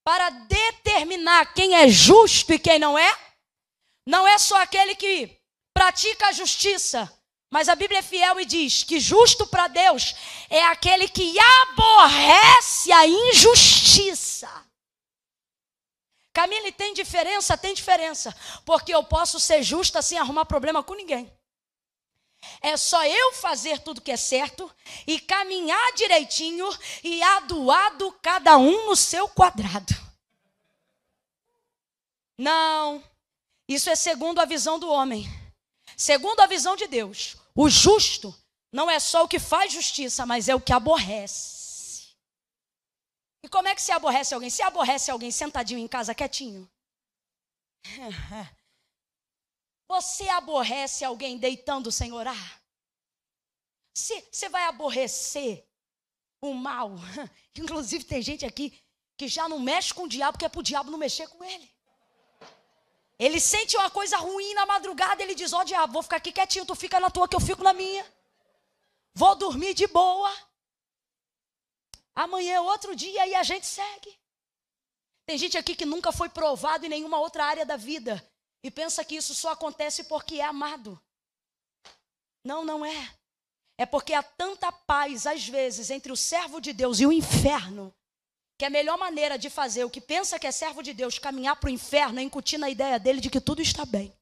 Speaker 1: para determinar quem é justo e quem não é? Não é só aquele que pratica a justiça, mas a Bíblia é fiel e diz que justo para Deus é aquele que aborrece a injustiça. Camille, tem diferença? Tem diferença. Porque eu posso ser justa sem arrumar problema com ninguém. É só eu fazer tudo que é certo e caminhar direitinho e adoado cada um no seu quadrado. Não, isso é segundo a visão do homem. Segundo a visão de Deus, o justo não é só o que faz justiça, mas é o que aborrece. E como é que se aborrece alguém? Se aborrece alguém sentadinho em casa, quietinho. Você aborrece alguém deitando sem orar? Você vai aborrecer o mal. Inclusive, tem gente aqui que já não mexe com o diabo, porque é para o diabo não mexer com ele. Ele sente uma coisa ruim na madrugada, ele diz: Ó oh, diabo, vou ficar aqui quietinho, tu fica na tua que eu fico na minha. Vou dormir de boa. Amanhã é outro dia e a gente segue. Tem gente aqui que nunca foi provado em nenhuma outra área da vida e pensa que isso só acontece porque é amado. Não, não é. É porque há tanta paz, às vezes, entre o servo de Deus e o inferno, que a melhor maneira de fazer o que pensa que é servo de Deus caminhar para o inferno é incutir na ideia dele de que tudo está bem.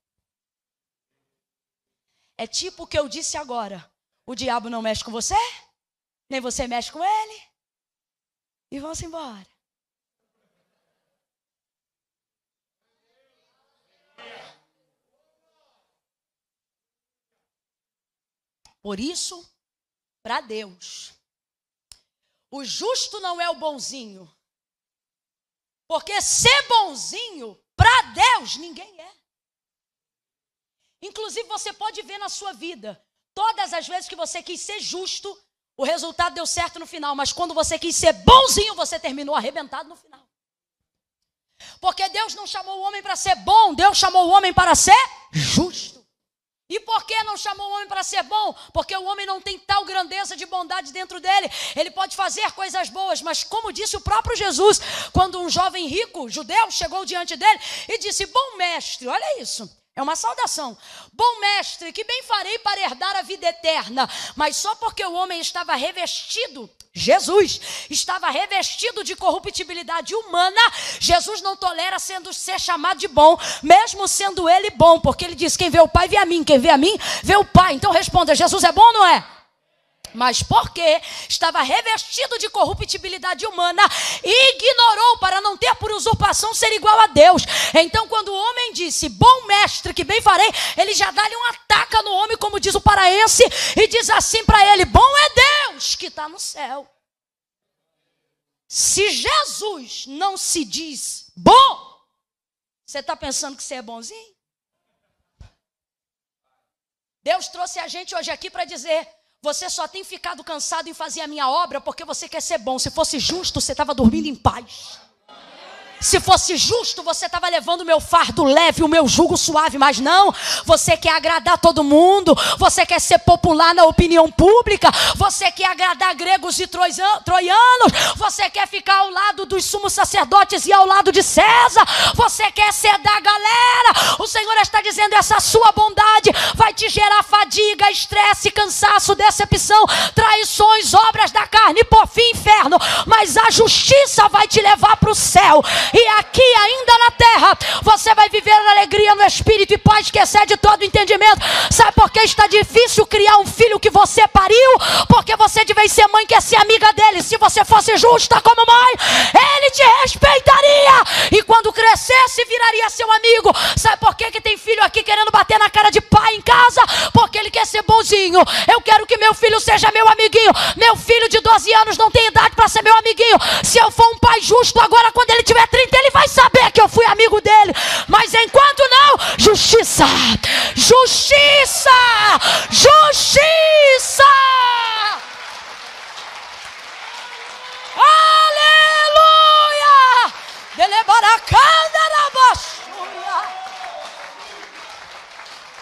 Speaker 1: É tipo o que eu disse agora: o diabo não mexe com você, nem você mexe com ele, e vão-se embora. Por isso, para Deus, o justo não é o bonzinho. Porque ser bonzinho, para Deus, ninguém é. Inclusive, você pode ver na sua vida, todas as vezes que você quis ser justo, o resultado deu certo no final, mas quando você quis ser bonzinho, você terminou arrebentado no final. Porque Deus não chamou o homem para ser bom, Deus chamou o homem para ser justo. E por que não chamou o homem para ser bom? Porque o homem não tem tal grandeza de bondade dentro dele. Ele pode fazer coisas boas, mas como disse o próprio Jesus, quando um jovem rico, judeu, chegou diante dele e disse: Bom mestre, olha isso. É uma saudação. Bom mestre, que bem farei para herdar a vida eterna. Mas só porque o homem estava revestido, Jesus estava revestido de corruptibilidade humana, Jesus não tolera sendo ser chamado de bom, mesmo sendo ele bom, porque ele diz: quem vê o Pai vê a mim, quem vê a mim vê o Pai. Então responda: Jesus é bom ou não é? Mas porque estava revestido de corruptibilidade humana, ignorou para não ter por usurpação ser igual a Deus. Então, quando o homem disse, bom mestre, que bem farei, ele já dá-lhe um ataca no homem, como diz o paraense, e diz assim para ele: bom é Deus que está no céu. Se Jesus não se diz bom, você está pensando que você é bonzinho? Deus trouxe a gente hoje aqui para dizer: você só tem ficado cansado em fazer a minha obra porque você quer ser bom. Se fosse justo, você estava dormindo em paz. Se fosse justo, você estava levando o meu fardo leve, o meu jugo suave, mas não. Você quer agradar todo mundo, você quer ser popular na opinião pública, você quer agradar gregos e troianos, você quer ficar ao lado dos sumos sacerdotes e ao lado de César, você quer ser da galera. O Senhor está dizendo: essa sua bondade vai te gerar fadiga, estresse, cansaço, decepção, traições, obras da carne, por fim, inferno. Mas a justiça vai te levar para o céu. E aqui, ainda na terra, você vai viver a alegria no espírito e paz que excede todo entendimento. Sabe por que está difícil criar um filho que você pariu? Porque você de vez ser mãe quer ser amiga dele. Se você fosse justa como mãe, ele te respeitaria. E quando crescesse, viraria seu amigo. Sabe por que, que tem filho aqui querendo bater na cara de pai em casa? Porque ele quer ser bonzinho. Eu quero que meu filho seja meu amiguinho. Meu filho de 12 anos não tem idade para ser meu amiguinho. Se eu for um pai justo agora, quando ele tiver 30 30, ele vai saber que eu fui amigo dele. Mas enquanto não, justiça, justiça, justiça. Aleluia!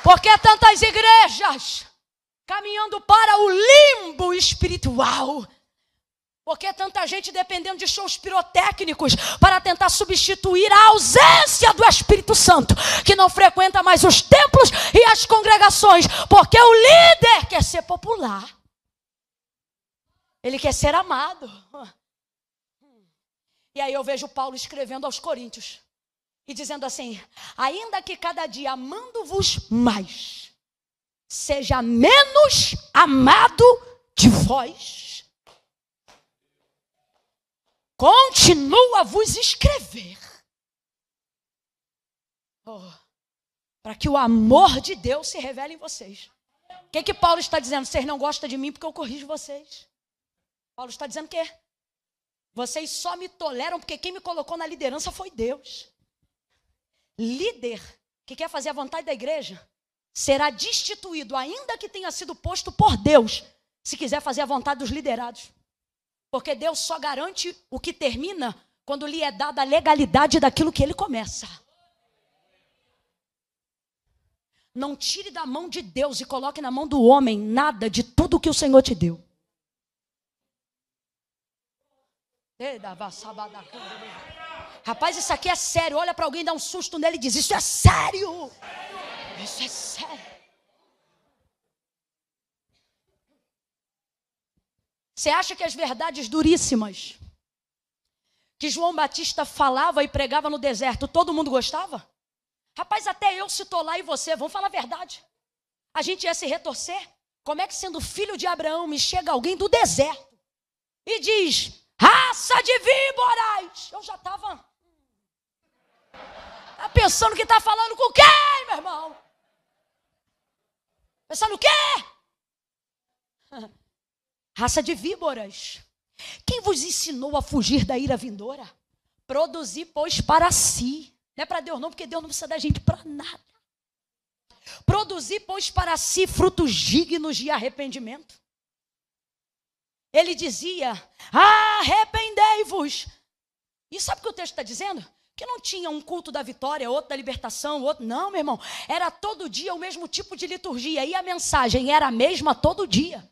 Speaker 1: Porque tantas igrejas caminhando para o limbo espiritual porque tanta gente dependendo de shows pirotécnicos para tentar substituir a ausência do Espírito Santo, que não frequenta mais os templos e as congregações, porque o líder quer ser popular. Ele quer ser amado. E aí eu vejo Paulo escrevendo aos Coríntios e dizendo assim: ainda que cada dia amando-vos mais, seja menos amado de vós continuo a vos escrever. Oh, para que o amor de Deus se revele em vocês. O que, que Paulo está dizendo? Vocês não gostam de mim porque eu corrijo vocês. Paulo está dizendo que vocês só me toleram porque quem me colocou na liderança foi Deus. Líder que quer fazer a vontade da igreja será destituído, ainda que tenha sido posto por Deus, se quiser fazer a vontade dos liderados. Porque Deus só garante o que termina quando lhe é dada a legalidade daquilo que ele começa. Não tire da mão de Deus e coloque na mão do homem nada de tudo que o Senhor te deu. Rapaz, isso aqui é sério. Olha para alguém, dá um susto nele e diz: Isso é sério. Isso é sério. Você acha que as verdades duríssimas que João Batista falava e pregava no deserto, todo mundo gostava? Rapaz, até eu se lá e você, vamos falar a verdade. A gente ia se retorcer. Como é que sendo filho de Abraão me chega alguém do deserto e diz: raça de víboras? Eu já estava tá pensando que está falando com quem, meu irmão? Pensando o quê? Raça de víboras. Quem vos ensinou a fugir da ira vindoura? Produzir, pois, para si. Não é para Deus, não, porque Deus não precisa da gente para nada. Produzir, pois, para si frutos dignos de arrependimento. Ele dizia: arrependei-vos. E sabe o que o texto está dizendo? Que não tinha um culto da vitória, outro da libertação, outro. Não, meu irmão. Era todo dia o mesmo tipo de liturgia. E a mensagem era a mesma todo dia.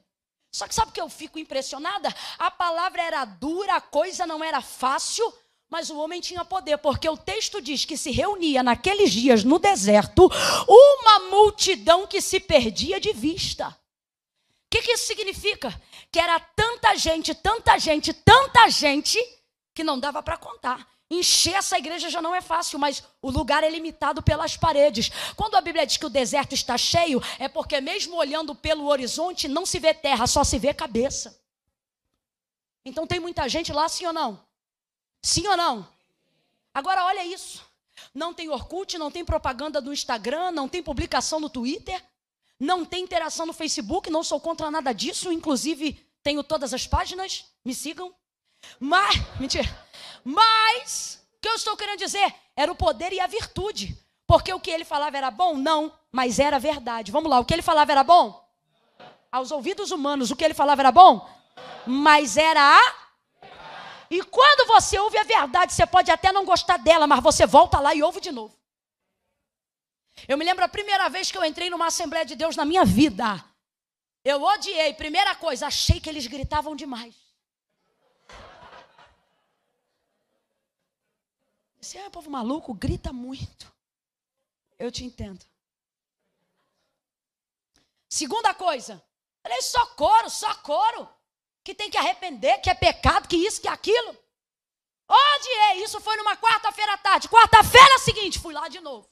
Speaker 1: Só que sabe o que eu fico impressionada? A palavra era dura, a coisa não era fácil, mas o homem tinha poder, porque o texto diz que se reunia naqueles dias no deserto uma multidão que se perdia de vista. O que, que isso significa? Que era tanta gente, tanta gente, tanta gente, que não dava para contar. Encher essa igreja já não é fácil, mas o lugar é limitado pelas paredes. Quando a Bíblia diz que o deserto está cheio, é porque mesmo olhando pelo horizonte não se vê terra, só se vê cabeça. Então tem muita gente lá, sim ou não? Sim ou não? Agora olha isso. Não tem Orkut, não tem propaganda no Instagram, não tem publicação no Twitter, não tem interação no Facebook, não sou contra nada disso, inclusive tenho todas as páginas, me sigam. Mas, mentira. Mas, o que eu estou querendo dizer? Era o poder e a virtude. Porque o que ele falava era bom? Não, mas era verdade. Vamos lá, o que ele falava era bom? Aos ouvidos humanos, o que ele falava era bom? Mas era a. E quando você ouve a verdade, você pode até não gostar dela, mas você volta lá e ouve de novo. Eu me lembro a primeira vez que eu entrei numa Assembleia de Deus na minha vida. Eu odiei. Primeira coisa, achei que eles gritavam demais. Você é povo maluco, grita muito. Eu te entendo. Segunda coisa, falei só coro, só coro. Que tem que arrepender, que é pecado, que isso, que aquilo. Odiei, isso foi numa quarta-feira à tarde. Quarta-feira seguinte, fui lá de novo.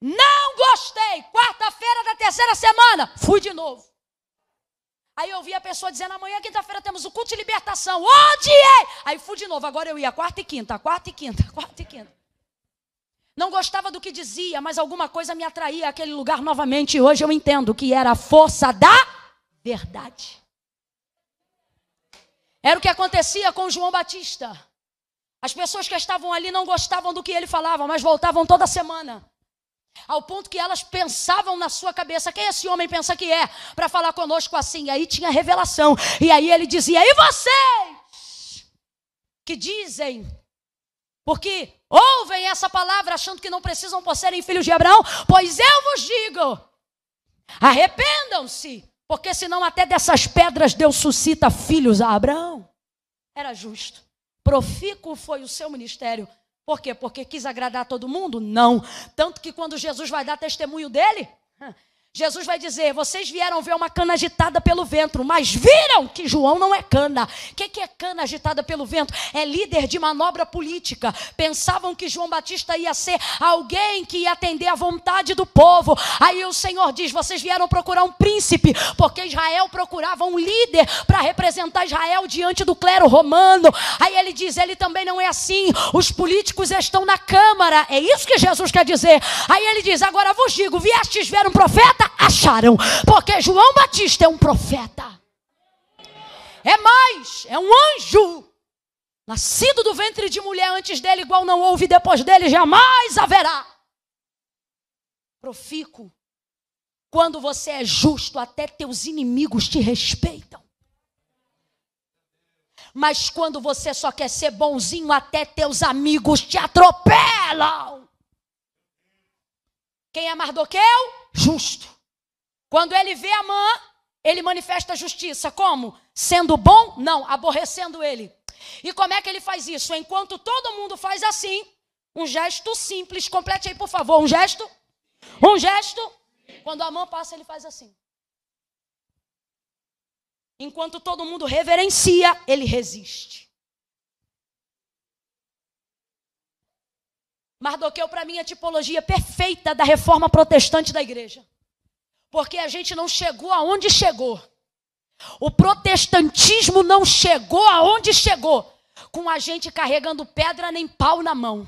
Speaker 1: Não gostei. Quarta-feira da terceira semana, fui de novo. Aí eu vi a pessoa dizendo: amanhã, quinta-feira, temos o culto de libertação. Odiei! Aí fui de novo. Agora eu ia quarta e quinta, quarta e quinta, quarta e quinta. Não gostava do que dizia, mas alguma coisa me atraía àquele lugar novamente. E hoje eu entendo que era a força da verdade. Era o que acontecia com João Batista. As pessoas que estavam ali não gostavam do que ele falava, mas voltavam toda semana. Ao ponto que elas pensavam na sua cabeça: quem esse homem pensa que é? Para falar conosco assim. E aí tinha revelação. E aí ele dizia: e vocês? Que dizem, porque ouvem essa palavra achando que não precisam por serem filhos de Abraão, pois eu vos digo: arrependam-se, porque senão até dessas pedras Deus suscita filhos a Abraão. Era justo. Profícuo foi o seu ministério por quê? Porque quis agradar todo mundo? Não. Tanto que quando Jesus vai dar testemunho dele, Jesus vai dizer: vocês vieram ver uma cana agitada pelo vento, mas viram que João não é cana. O que, que é cana agitada pelo vento? É líder de manobra política. Pensavam que João Batista ia ser alguém que ia atender à vontade do povo. Aí o Senhor diz: vocês vieram procurar um príncipe, porque Israel procurava um líder para representar Israel diante do clero romano. Aí ele diz: ele também não é assim. Os políticos estão na câmara. É isso que Jesus quer dizer. Aí ele diz: agora vos digo: viestes ver um profeta? Acharam, porque João Batista é um profeta. É mais, é um anjo. Nascido do ventre de mulher antes dele, igual não houve depois dele, jamais haverá. Profico. Quando você é justo, até teus inimigos te respeitam. Mas quando você só quer ser bonzinho, até teus amigos te atropelam. Quem é Mardoqueu? Justo. Quando ele vê Amã, ele manifesta justiça. Como? Sendo bom? Não, aborrecendo ele. E como é que ele faz isso? Enquanto todo mundo faz assim, um gesto simples, complete aí, por favor, um gesto. Um gesto. Quando a mão passa, ele faz assim. Enquanto todo mundo reverencia, ele resiste. Mardoqueu, para mim, é a tipologia perfeita da reforma protestante da igreja. Porque a gente não chegou aonde chegou. O protestantismo não chegou aonde chegou com a gente carregando pedra nem pau na mão.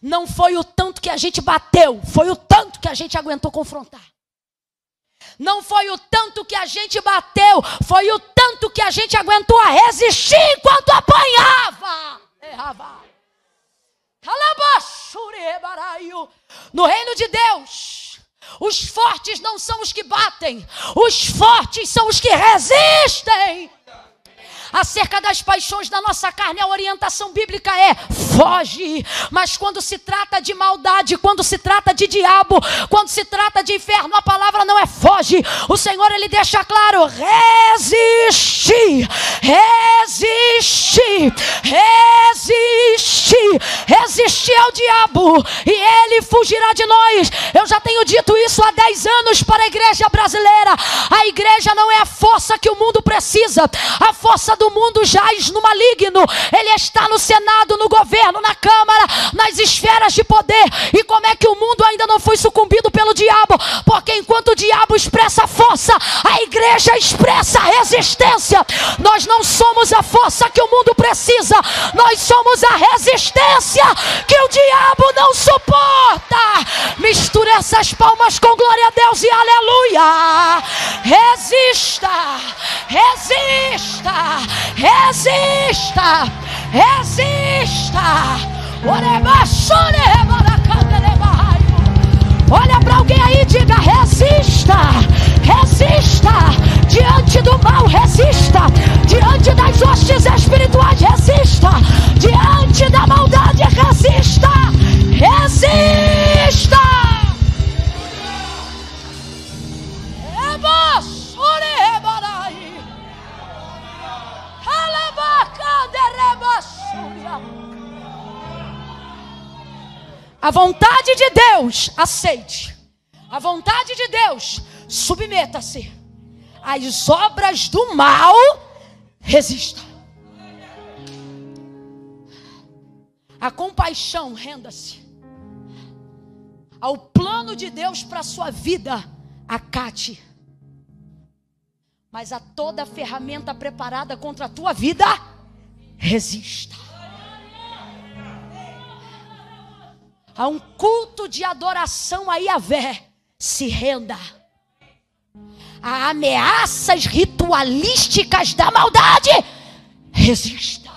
Speaker 1: Não foi o tanto que a gente bateu, foi o tanto que a gente aguentou confrontar. Não foi o tanto que a gente bateu, foi o tanto que a gente aguentou a resistir enquanto apanhava. Errava. No reino de Deus, os fortes não são os que batem, os fortes são os que resistem acerca das paixões da nossa carne, a orientação bíblica é: foge. Mas quando se trata de maldade, quando se trata de diabo, quando se trata de inferno, a palavra não é foge. O Senhor ele deixa claro: resiste, resiste, resiste, resiste ao diabo e ele fugirá de nós. Eu já tenho dito isso há 10 anos para a igreja brasileira. A igreja não é a força que o mundo precisa, a força do mundo jaz no maligno, ele está no Senado, no governo, na Câmara, nas esferas de poder. E como é que o mundo ainda não foi sucumbido pelo diabo? Porque enquanto o diabo expressa força, a igreja expressa resistência. Nós não somos a força que o mundo precisa, nós somos a resistência que o diabo não suporta. Mistura essas palmas com glória a Deus e aleluia. Resista, resista, Resista! Resista! Olha para alguém aí e diga: resista! Resista! Diante do mal, resista! Diante das hostes espirituais, resista! Diante da maldade, resista! Resista! A vontade de Deus, aceite. A vontade de Deus, submeta-se. As obras do mal, resista. A compaixão, renda-se. Ao plano de Deus para a sua vida, acate. Mas a toda ferramenta preparada contra a tua vida, resista. A um culto de adoração a Yahvé, se renda. A ameaças ritualísticas da maldade, resista.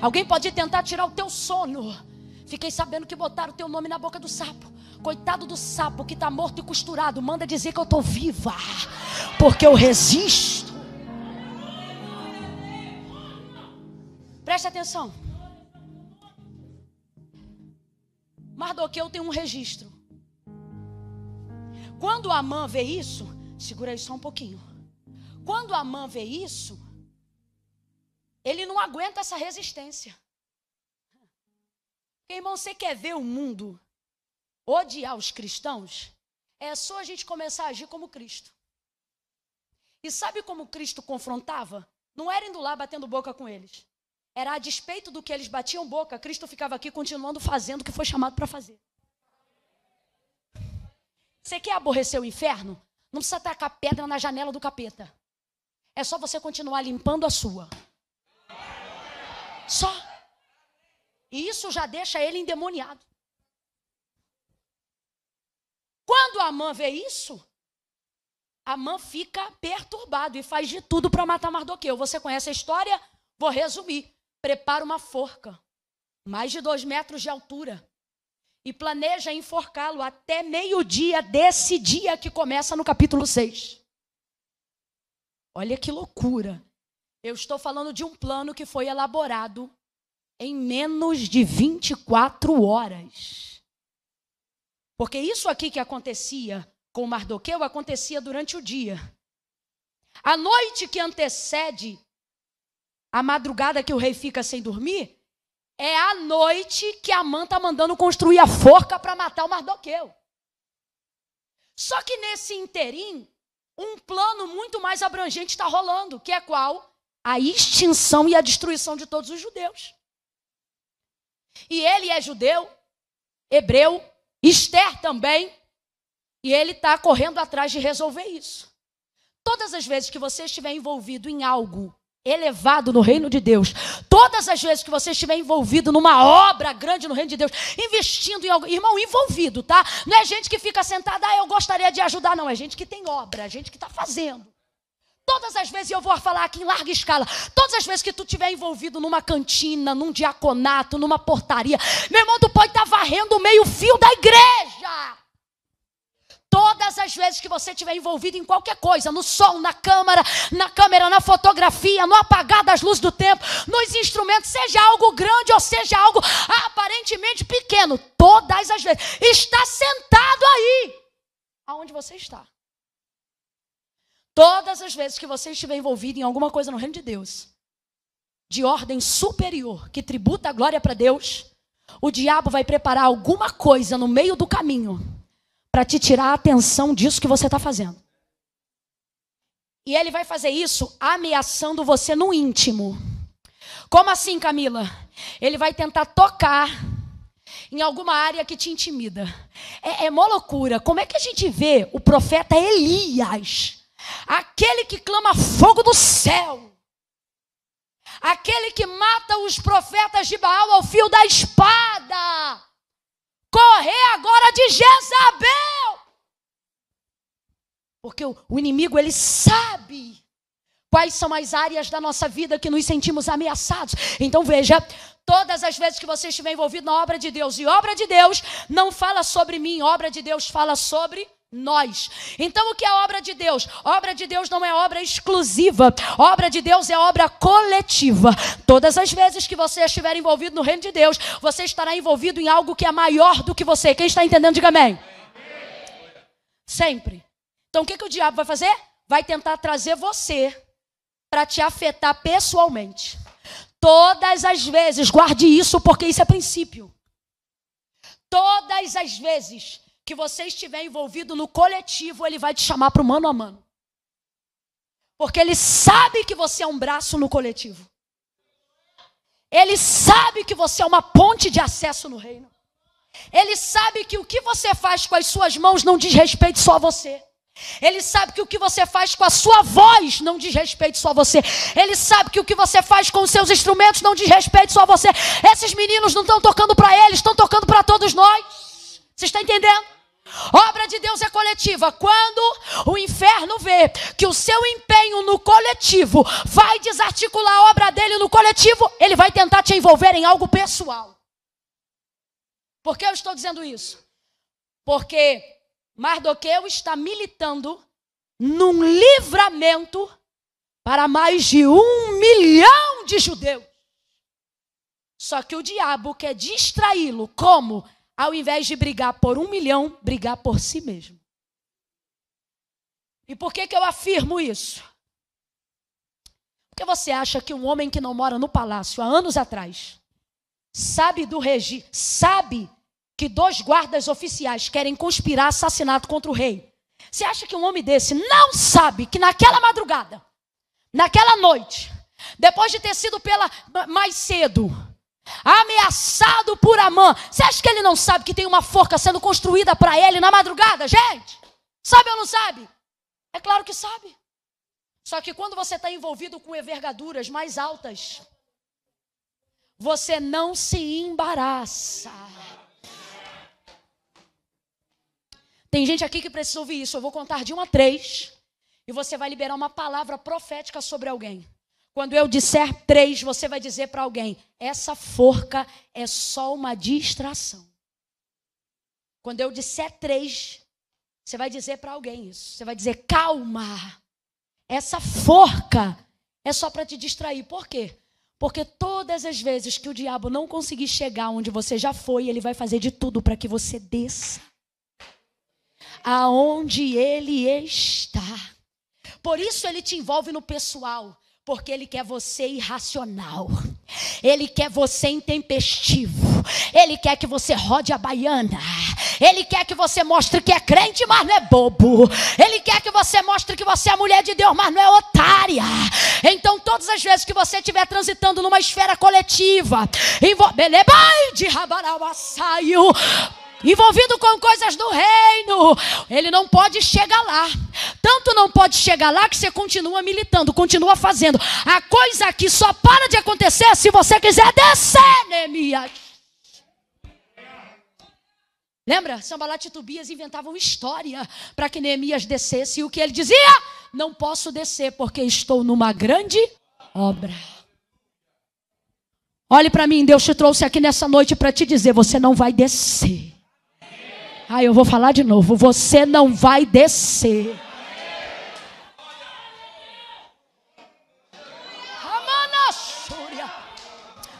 Speaker 1: Alguém pode tentar tirar o teu sono. Fiquei sabendo que botaram o teu nome na boca do sapo. Coitado do sapo que está morto e costurado. Manda dizer que eu estou viva. Porque eu resisto. Preste atenção. Mardoqueu tem um registro. Quando Amã vê isso, segura aí só um pouquinho. Quando Amã vê isso, ele não aguenta essa resistência. Irmão, você quer ver o mundo odiar os cristãos? É só a gente começar a agir como Cristo. E sabe como Cristo confrontava? Não era indo lá batendo boca com eles. Era a despeito do que eles batiam boca, Cristo ficava aqui continuando fazendo o que foi chamado para fazer. Você quer aborrecer o inferno? Não precisa tacar pedra na janela do capeta. É só você continuar limpando a sua. Só. E isso já deixa ele endemoniado. Quando a mãe vê isso, a mãe fica perturbado e faz de tudo para matar Mardoqueu. Você conhece a história? Vou resumir prepara uma forca, mais de dois metros de altura, e planeja enforcá-lo até meio-dia desse dia que começa no capítulo 6. Olha que loucura. Eu estou falando de um plano que foi elaborado em menos de 24 horas. Porque isso aqui que acontecia com Mardoqueu acontecia durante o dia. A noite que antecede a madrugada que o rei fica sem dormir é a noite que a mãe está mandando construir a forca para matar o Mardoqueu. Só que nesse interim, um plano muito mais abrangente está rolando, que é qual? A extinção e a destruição de todos os judeus. E ele é judeu, hebreu, Esther também, e ele está correndo atrás de resolver isso. Todas as vezes que você estiver envolvido em algo elevado no reino de Deus. Todas as vezes que você estiver envolvido numa obra grande no reino de Deus, investindo em algo, irmão, envolvido, tá? Não é gente que fica sentada, ah, eu gostaria de ajudar, não. É gente que tem obra, é gente que está fazendo. Todas as vezes, eu vou falar aqui em larga escala, todas as vezes que tu estiver envolvido numa cantina, num diaconato, numa portaria, meu irmão, tu pode estar tá varrendo o meio-fio da igreja. Todas as vezes que você estiver envolvido em qualquer coisa, no som, na câmera, na câmera, na fotografia, no apagar das luzes do tempo, nos instrumentos, seja algo grande ou seja algo aparentemente pequeno, todas as vezes, está sentado aí, aonde você está. Todas as vezes que você estiver envolvido em alguma coisa no reino de Deus, de ordem superior, que tributa a glória para Deus, o diabo vai preparar alguma coisa no meio do caminho para te tirar a atenção disso que você está fazendo. E ele vai fazer isso ameaçando você no íntimo. Como assim, Camila? Ele vai tentar tocar em alguma área que te intimida. É, é uma loucura. Como é que a gente vê o profeta Elias, aquele que clama fogo do céu, aquele que mata os profetas de Baal ao fio da espada, correr agora de Jezabel. Porque o, o inimigo, ele sabe quais são as áreas da nossa vida que nos sentimos ameaçados. Então veja, todas as vezes que você estiver envolvido na obra de Deus, e obra de Deus não fala sobre mim, obra de Deus fala sobre nós. Então, o que é obra de Deus? Obra de Deus não é obra exclusiva. Obra de Deus é obra coletiva. Todas as vezes que você estiver envolvido no reino de Deus, você estará envolvido em algo que é maior do que você. Quem está entendendo, diga amém. Sempre. Então, o que, que o diabo vai fazer? Vai tentar trazer você para te afetar pessoalmente. Todas as vezes, guarde isso, porque isso é princípio. Todas as vezes que você estiver envolvido no coletivo, ele vai te chamar para o mano a mano. Porque ele sabe que você é um braço no coletivo. Ele sabe que você é uma ponte de acesso no reino. Ele sabe que o que você faz com as suas mãos não diz respeito só a você. Ele sabe que o que você faz com a sua voz não diz respeito só a você. Ele sabe que o que você faz com os seus instrumentos não diz respeito só a você. Esses meninos não estão tocando para eles, estão tocando para todos nós. Você está entendendo? Obra de Deus é coletiva. Quando o inferno vê que o seu empenho no coletivo vai desarticular a obra dele no coletivo, ele vai tentar te envolver em algo pessoal. Por que eu estou dizendo isso? Porque Mardoqueu está militando num livramento para mais de um milhão de judeus. Só que o diabo quer distraí-lo como ao invés de brigar por um milhão, brigar por si mesmo. E por que, que eu afirmo isso? Porque você acha que um homem que não mora no palácio há anos atrás sabe do regi, sabe que dois guardas oficiais querem conspirar assassinato contra o rei. Você acha que um homem desse não sabe que naquela madrugada, naquela noite, depois de ter sido pela mais cedo, ameaçado por Amã. Você acha que ele não sabe que tem uma forca sendo construída para ele na madrugada, gente? Sabe ou não sabe? É claro que sabe. Só que quando você está envolvido com envergaduras mais altas, você não se embaraça. Tem gente aqui que precisa ouvir isso. Eu vou contar de um a três. E você vai liberar uma palavra profética sobre alguém. Quando eu disser três, você vai dizer para alguém: essa forca é só uma distração. Quando eu disser três, você vai dizer para alguém isso. Você vai dizer: calma, essa forca é só para te distrair. Por quê? Porque todas as vezes que o diabo não conseguir chegar onde você já foi, ele vai fazer de tudo para que você desça aonde ele está. Por isso ele te envolve no pessoal, porque ele quer você irracional. Ele quer você intempestivo. Ele quer que você rode a baiana. Ele quer que você mostre que é crente, mas não é bobo. Ele quer que você mostre que você é mulher de Deus, mas não é otária. Então, todas as vezes que você estiver transitando numa esfera coletiva, de saiu envolvido com coisas do reino, ele não pode chegar lá. Tanto não pode chegar lá que você continua militando, continua fazendo. A coisa aqui só para de acontecer se você quiser descer, Neemias. Lembra? Sambalat e Tobias inventavam história para que Neemias descesse. E o que ele dizia? Não posso descer porque estou numa grande obra. Olhe para mim, Deus te trouxe aqui nessa noite para te dizer: você não vai descer. Ah, eu vou falar de novo. Você não vai descer.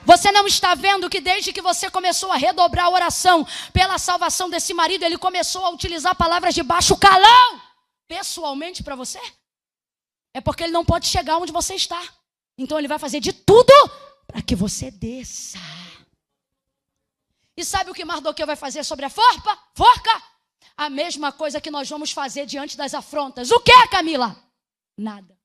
Speaker 1: Você não está vendo que desde que você começou a redobrar a oração pela salvação desse marido, ele começou a utilizar palavras de baixo calão pessoalmente para você? É porque ele não pode chegar onde você está. Então ele vai fazer de tudo para que você desça. E sabe o que Mardoqueu vai fazer sobre a forca? Forca? A mesma coisa que nós vamos fazer diante das afrontas. O que, Camila? Nada.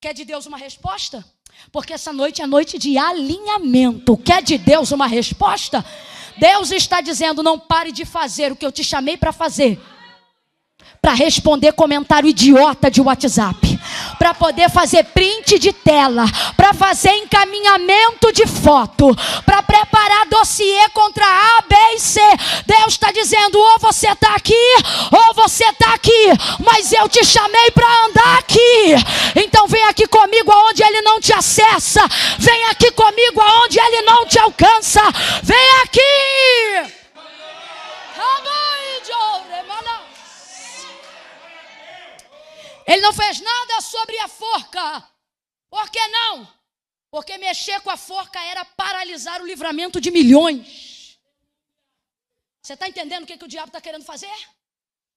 Speaker 1: Quer de Deus uma resposta? Porque essa noite é noite de alinhamento. Quer de Deus uma resposta? Deus está dizendo: não pare de fazer o que eu te chamei para fazer para responder comentário idiota de WhatsApp, para poder fazer print de tela, para fazer encaminhamento de foto, para preparar dossiê contra A, B e C. Deus está dizendo: ou você está aqui, ou você está aqui, mas eu te chamei para andar aqui. Então vem aqui comigo aonde ele não te acessa, vem aqui comigo aonde ele não te alcança, vem aqui. Ele não fez nada sobre a forca. Por que não? Porque mexer com a forca era paralisar o livramento de milhões. Você está entendendo o que, que o diabo está querendo fazer?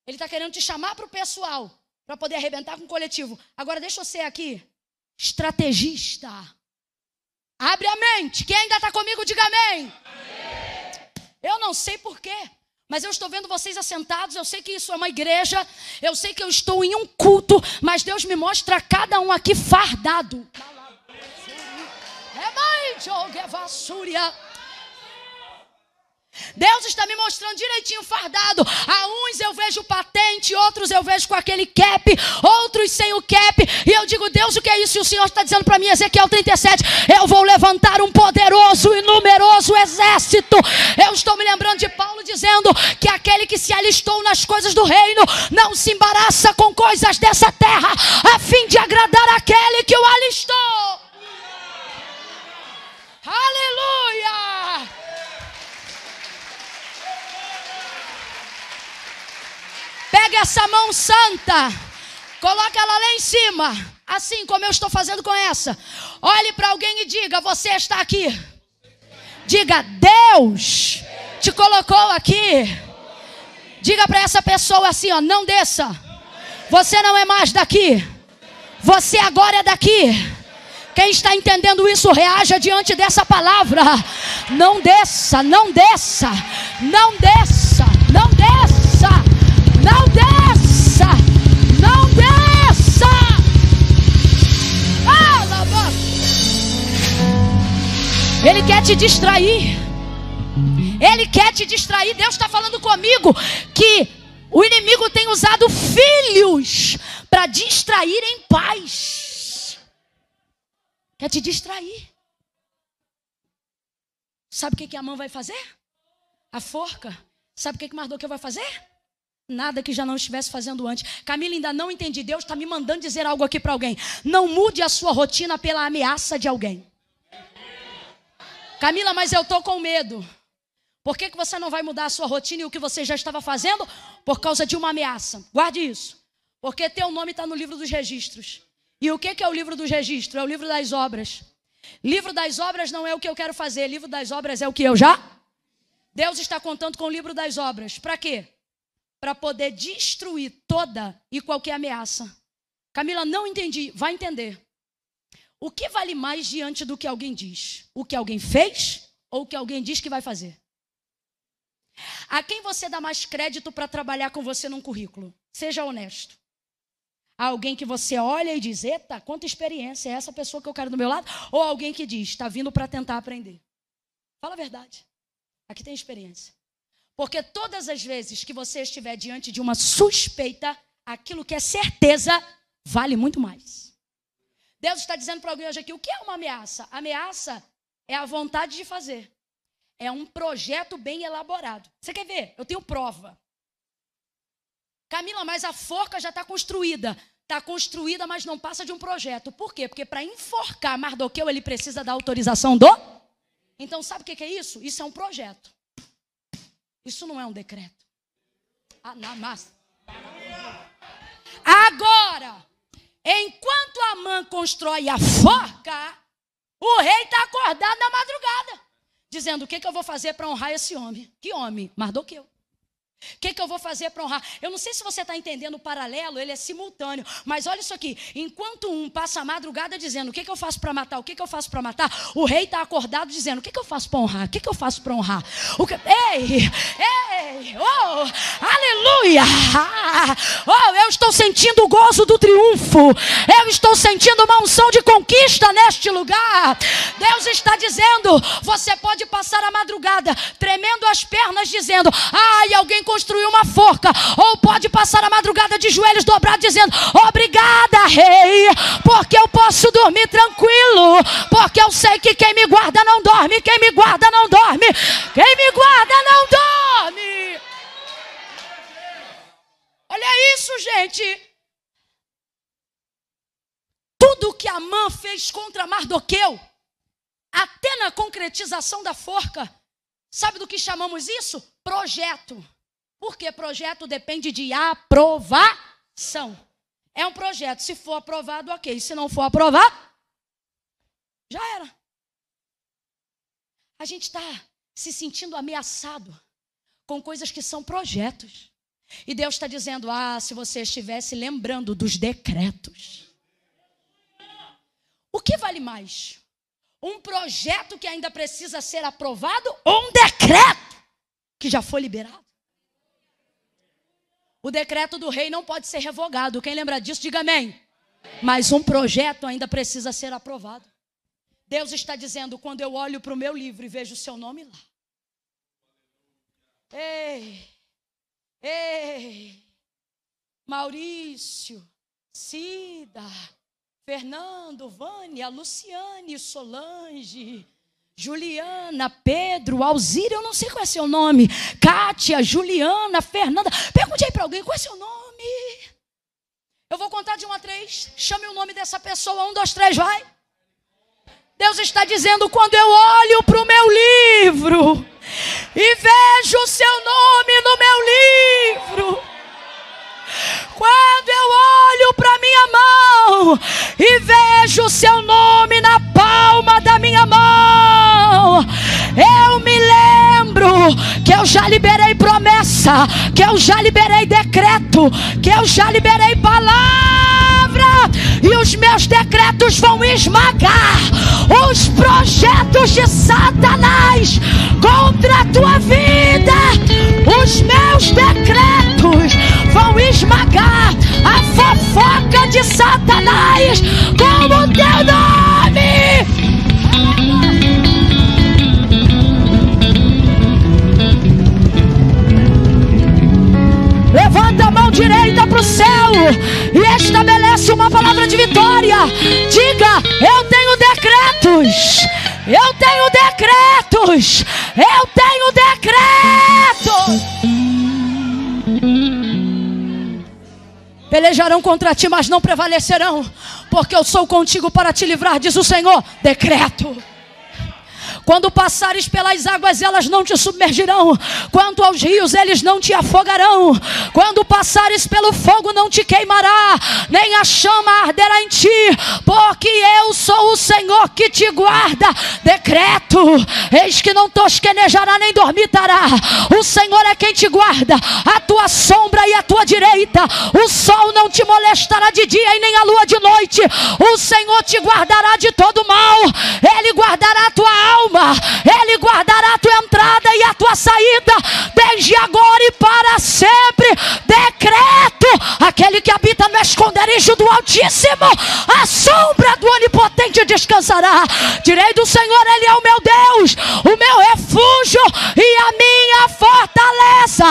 Speaker 1: Ele está querendo te chamar para o pessoal, para poder arrebentar com o coletivo. Agora deixa eu ser aqui, estrategista. Abre a mente. Quem ainda está comigo, diga amém. amém. Eu não sei porquê. Mas eu estou vendo vocês assentados, eu sei que isso é uma igreja, eu sei que eu estou em um culto, mas Deus me mostra cada um aqui fardado. É mais, Deus está me mostrando direitinho fardado. A uns eu vejo patente, outros eu vejo com aquele cap, outros sem o cap. E eu digo, Deus, o que é isso? E o Senhor está dizendo para mim, Ezequiel 37, eu vou levantar um poderoso e numeroso exército. Eu estou me lembrando de Paulo dizendo que aquele que se alistou nas coisas do reino não se embaraça com coisas dessa terra, a fim de agradar aquele que o alistou. Aleluia! Pega essa mão santa, coloca ela lá em cima, assim como eu estou fazendo com essa. Olhe para alguém e diga: Você está aqui. Diga: Deus te colocou aqui. Diga para essa pessoa assim: ó, Não desça. Você não é mais daqui. Você agora é daqui. Quem está entendendo isso, reaja diante dessa palavra. Não desça, não desça, não desça, não desça. Ele quer te distrair. Ele quer te distrair. Deus está falando comigo que o inimigo tem usado filhos para distrair em paz. Quer te distrair. Sabe o que, que a mão vai fazer? A forca. Sabe o que, que Mardoqueu vai fazer? Nada que já não estivesse fazendo antes. Camila, ainda não entendi. Deus está me mandando dizer algo aqui para alguém. Não mude a sua rotina pela ameaça de alguém. Camila, mas eu estou com medo. Por que, que você não vai mudar a sua rotina e o que você já estava fazendo? Por causa de uma ameaça. Guarde isso. Porque teu nome está no livro dos registros. E o que é o livro dos registros? É o livro das obras. Livro das obras não é o que eu quero fazer, livro das obras é o que eu já. Deus está contando com o livro das obras. Para quê? Para poder destruir toda e qualquer ameaça. Camila, não entendi. Vai entender. O que vale mais diante do que alguém diz? O que alguém fez ou o que alguém diz que vai fazer? A quem você dá mais crédito para trabalhar com você num currículo? Seja honesto. Alguém que você olha e diz: Eita, quanta experiência é essa pessoa que eu quero do meu lado? Ou alguém que diz: Está vindo para tentar aprender? Fala a verdade. Aqui tem experiência. Porque todas as vezes que você estiver diante de uma suspeita, aquilo que é certeza vale muito mais. Deus está dizendo para alguém hoje aqui: o que é uma ameaça? Ameaça é a vontade de fazer. É um projeto bem elaborado. Você quer ver? Eu tenho prova. Camila, mas a forca já está construída. Está construída, mas não passa de um projeto. Por quê? Porque para enforcar Mardoqueu, ele precisa da autorização do. Então, sabe o que é isso? Isso é um projeto. Isso não é um decreto. Ah, na massa. Agora, enquanto a mãe constrói a forca, o rei está acordado na madrugada, dizendo: o que, que eu vou fazer para honrar esse homem? Que homem? Mardoqueu. O que, que, eu vou fazer para honrar? Eu não sei se você está entendendo o paralelo, ele é simultâneo. Mas olha isso aqui: enquanto um passa a madrugada dizendo o que, que eu faço para matar, o que, que eu faço para matar, o rei está acordado dizendo o que, que eu faço para honrar, o que, que eu faço para honrar. O que... Ei, ei, oh, aleluia! Oh, eu estou sentindo o gozo do triunfo, eu estou sentindo uma unção de conquista neste lugar. Deus está dizendo: você pode passar a madrugada tremendo as pernas, dizendo, ai, alguém construir uma forca, ou pode passar a madrugada de joelhos dobrados dizendo: Obrigada, Rei, porque eu posso dormir tranquilo, porque eu sei que quem me guarda não dorme, quem me guarda não dorme, quem me guarda não dorme. Olha isso, gente. Tudo que Amã fez contra Mardoqueu, até na concretização da forca, sabe do que chamamos isso? Projeto. Porque projeto depende de aprovação. É um projeto. Se for aprovado, ok. Se não for aprovado, já era. A gente está se sentindo ameaçado com coisas que são projetos. E Deus está dizendo: ah, se você estivesse lembrando dos decretos. O que vale mais? Um projeto que ainda precisa ser aprovado ou um decreto que já foi liberado? O decreto do rei não pode ser revogado. Quem lembra disso, diga amém. Mas um projeto ainda precisa ser aprovado. Deus está dizendo: quando eu olho para o meu livro e vejo o seu nome lá. Ei, ei, Maurício, Cida, Fernando, Vânia, Luciane, Solange, Juliana, Pedro, Alzira, eu não sei qual é seu nome. Kátia, Juliana, Fernanda. Pergunte aí para alguém qual é seu nome. Eu vou contar de um a três. Chame o nome dessa pessoa. Um, dois, três, vai. Deus está dizendo: quando eu olho para o meu livro e vejo o seu nome no meu livro. Quando eu olho para minha mão e vejo o seu nome na palma da minha mão, eu me lembro que eu já liberei promessa, que eu já liberei decreto, que eu já liberei palavra, e os meus decretos vão esmagar os projetos de Satanás contra a tua vida. Os meus decretos vão esmagar a fofoca de Satanás com o teu nome. Levanta a mão direita para o céu e estabelece uma palavra de vitória. Diga: Eu tenho decretos. Eu tenho decretos. Eu tenho decretos. Pelejarão contra ti, mas não prevalecerão, porque eu sou contigo para te livrar, diz o Senhor. Decreto. Quando passares pelas águas, elas não te submergirão. Quanto aos rios, eles não te afogarão. Quando passares pelo fogo, não te queimará, nem a chama arderá em ti, porque eu sou o Senhor que te guarda. Decreto: eis que não tosquenejará nem dormitará. O Senhor é quem te guarda, a tua sombra e a tua direita. O sol não te molestará de dia e nem a lua de noite. O Senhor te guardará de todo mal. Ele guardará a tua alma. Ele guardará a tua entrada e a tua saída desde agora e para sempre. Decreto: aquele que habita no esconderijo do Altíssimo, a sombra do Onipotente descansará. Direi do Senhor, Ele é o meu Deus, o meu refúgio e a minha fortaleza.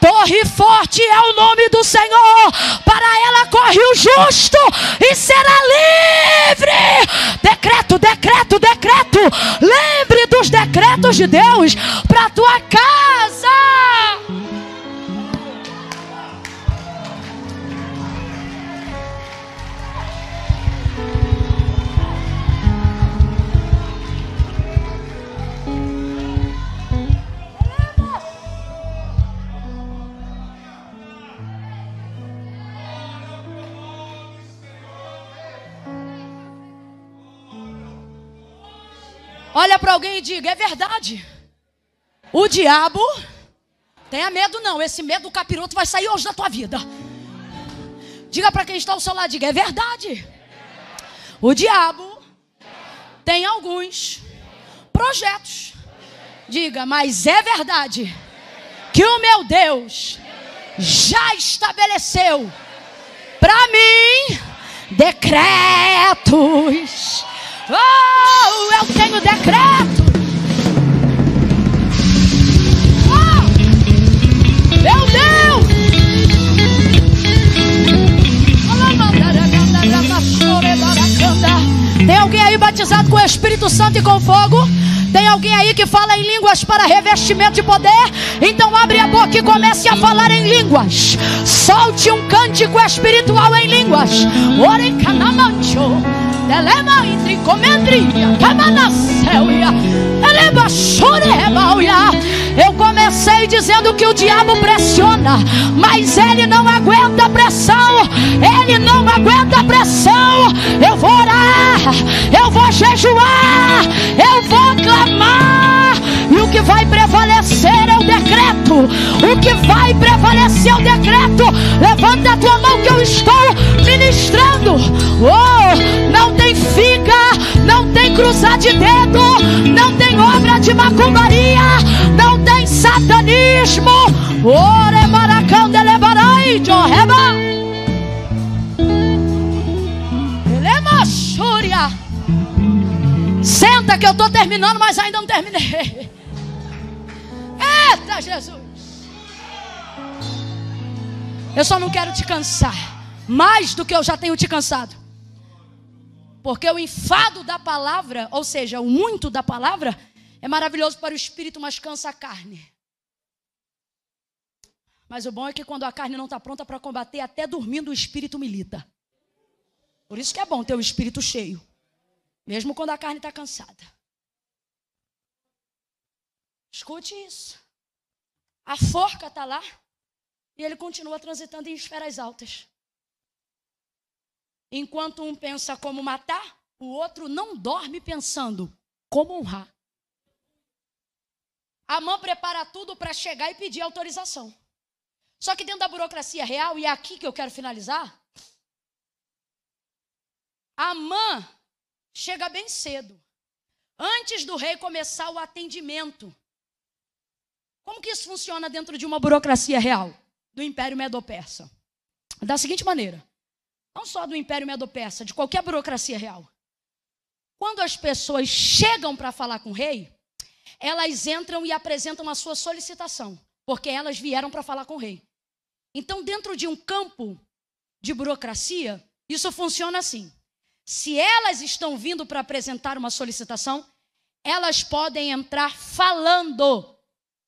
Speaker 1: Torre forte é o nome do Senhor. Para ela corre o justo e será livre. Decreto, decreto, decreto. Dos decretos de Deus para tua casa. Olha para alguém e diga: é verdade. O diabo, tenha medo não, esse medo do capiroto vai sair hoje da tua vida. Diga para quem está ao seu lado, diga: é verdade. O diabo tem alguns projetos. Diga, mas é verdade que o meu Deus já estabeleceu para mim decretos Oh, eu tenho decreto. Oh, meu Deus. Tem alguém aí batizado com o Espírito Santo e com fogo? Tem alguém aí que fala em línguas para revestimento de poder? Então abre a boca e comece a falar em línguas. Solte um cântico espiritual em línguas. Ore canamancho. Eleva entre comendria, camanacéuia, eleva chorebauia. Eu comecei dizendo que o diabo pressiona, mas ele não aguenta pressão. Ele não aguenta pressão. Eu vou orar, eu vou jejuar, eu vou clamar. E o que vai prevalecer é o decreto. O que vai prevalecer é o decreto. Levanta a tua mão que eu estou ministrando. Oh, não tem figa, não tem cruzar de dedo, não tem obra de macumbaria, não tem satanismo. Ore maracão de levarai, jorreba. Senta que eu estou terminando, mas ainda não terminei. Eita Jesus! Eu só não quero te cansar mais do que eu já tenho te cansado. Porque o enfado da palavra, ou seja, o muito da palavra, é maravilhoso para o espírito, mas cansa a carne. Mas o bom é que quando a carne não está pronta para combater, até dormindo o espírito milita. Por isso que é bom ter o espírito cheio, mesmo quando a carne está cansada. Escute isso. A forca está lá e ele continua transitando em esferas altas. Enquanto um pensa como matar, o outro não dorme pensando como honrar. A mão prepara tudo para chegar e pedir autorização. Só que dentro da burocracia real, e é aqui que eu quero finalizar, a mãe chega bem cedo, antes do rei começar o atendimento. Como que isso funciona dentro de uma burocracia real do Império Medo-Persa? Da seguinte maneira: não só do Império Medo-Persa, de qualquer burocracia real. Quando as pessoas chegam para falar com o rei, elas entram e apresentam a sua solicitação, porque elas vieram para falar com o rei. Então, dentro de um campo de burocracia, isso funciona assim. Se elas estão vindo para apresentar uma solicitação, elas podem entrar falando